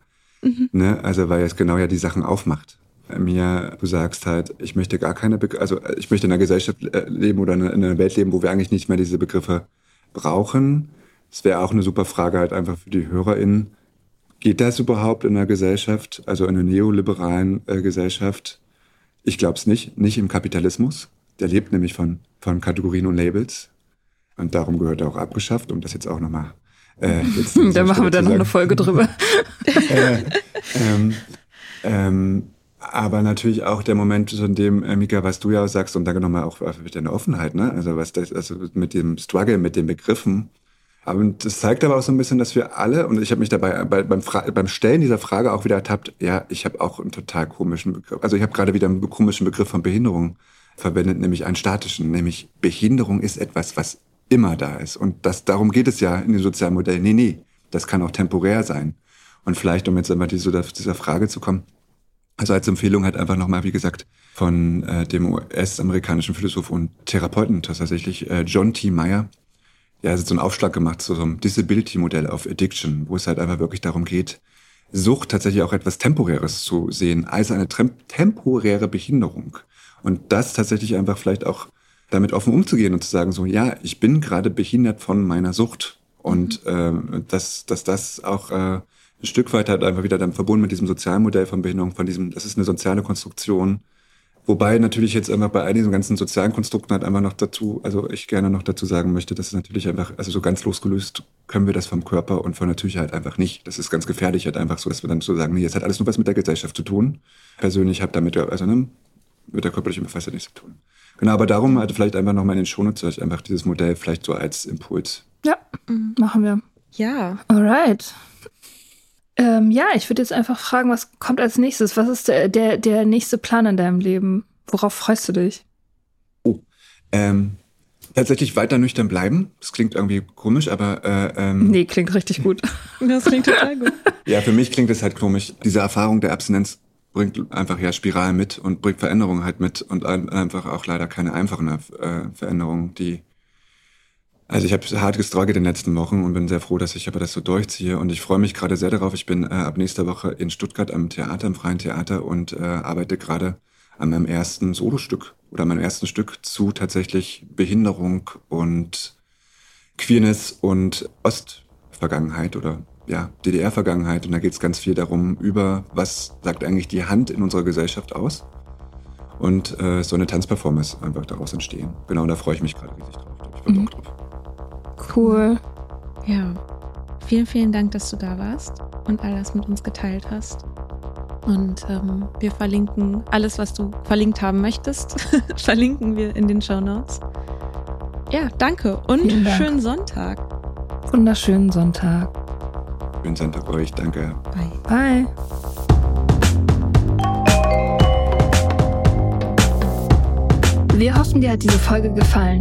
Mhm. Ne? Also, weil es genau ja die Sachen aufmacht. Mir, du sagst halt, ich möchte gar keine, Be also ich möchte in einer Gesellschaft äh, leben oder in einer Welt leben, wo wir eigentlich nicht mehr diese Begriffe brauchen es wäre auch eine super Frage halt einfach für die HörerInnen. Geht das überhaupt in einer Gesellschaft, also in einer neoliberalen äh, Gesellschaft? Ich glaube es nicht. Nicht im Kapitalismus. Der lebt nämlich von, von Kategorien und Labels. Und darum gehört er auch abgeschafft, um das jetzt auch nochmal. Äh, da machen wir dann noch eine Folge drüber. äh, ähm, ähm, aber natürlich auch der Moment, in dem, äh, Mika, was du ja sagst, und danke nochmal auch für deine Offenheit, ne? Also was das, also mit dem Struggle, mit den Begriffen, aber das zeigt aber auch so ein bisschen, dass wir alle, und ich habe mich dabei bei, beim, beim Stellen dieser Frage auch wieder ertappt, ja, ich habe auch einen total komischen Begriff. Also ich habe gerade wieder einen komischen Begriff von Behinderung verwendet, nämlich einen statischen, nämlich Behinderung ist etwas, was immer da ist. Und das, darum geht es ja in den sozialen Modellen. Nee, nee, das kann auch temporär sein. Und vielleicht, um jetzt einmal zu dieser Frage zu kommen, also als Empfehlung hat einfach nochmal, wie gesagt, von äh, dem US-amerikanischen Philosoph und Therapeuten tatsächlich äh, John T. Meyer, ja, also so einen Aufschlag gemacht zu so einem Disability-Modell auf Addiction, wo es halt einfach wirklich darum geht, Sucht tatsächlich auch etwas Temporäres zu sehen, als eine temporäre Behinderung. Und das tatsächlich einfach vielleicht auch damit offen umzugehen und zu sagen, so, ja, ich bin gerade behindert von meiner Sucht. Und mhm. äh, dass, dass das auch äh, ein Stück weit halt einfach wieder dann verbunden mit diesem Sozialmodell von Behinderung, von diesem, das ist eine soziale Konstruktion, Wobei natürlich jetzt einfach bei all diesen ganzen sozialen Konstrukten halt einfach noch dazu, also ich gerne noch dazu sagen möchte, dass es natürlich einfach, also so ganz losgelöst können wir das vom Körper und von der Psyche halt einfach nicht. Das ist ganz gefährlich halt einfach so, dass wir dann so sagen, nee, jetzt hat alles nur was mit der Gesellschaft zu tun. Persönlich habe damit, also ne, mit der körperlichen Befassung nichts zu tun. Genau, aber darum halt vielleicht einfach nochmal in den Shownotes euch einfach dieses Modell vielleicht so als Impuls. Ja, machen wir. Ja. Alright. Ähm, ja, ich würde jetzt einfach fragen, was kommt als nächstes? Was ist der, der, der nächste Plan in deinem Leben? Worauf freust du dich? Oh, ähm, tatsächlich weiter nüchtern bleiben. Das klingt irgendwie komisch, aber äh, ähm, nee, klingt richtig gut. das klingt total gut. Ja, für mich klingt das halt komisch. Diese Erfahrung der Abstinenz bringt einfach ja Spiralen mit und bringt Veränderungen halt mit und einfach auch leider keine einfachen äh, Veränderungen, die also ich habe hart gestruggelt in den letzten Wochen und bin sehr froh, dass ich aber das so durchziehe. Und ich freue mich gerade sehr darauf. Ich bin äh, ab nächster Woche in Stuttgart am Theater, im Freien Theater und äh, arbeite gerade an meinem ersten Solostück oder meinem ersten Stück zu tatsächlich Behinderung und Queerness und Ostvergangenheit oder ja, DDR-Vergangenheit. Und da geht es ganz viel darum, über was sagt eigentlich die Hand in unserer Gesellschaft aus. Und äh, so eine Tanzperformance einfach daraus entstehen. Genau, und da freue ich mich gerade riesig drauf. Ich bin mhm. drauf. Cool. Ja. Vielen, vielen Dank, dass du da warst und all das mit uns geteilt hast. Und ähm, wir verlinken alles, was du verlinkt haben möchtest, verlinken wir in den Show Notes. Ja, danke und Dank. schönen Sonntag. Wunderschönen Sonntag. Schönen Sonntag euch. Danke. Bye. Bye. Wir hoffen, dir hat diese Folge gefallen.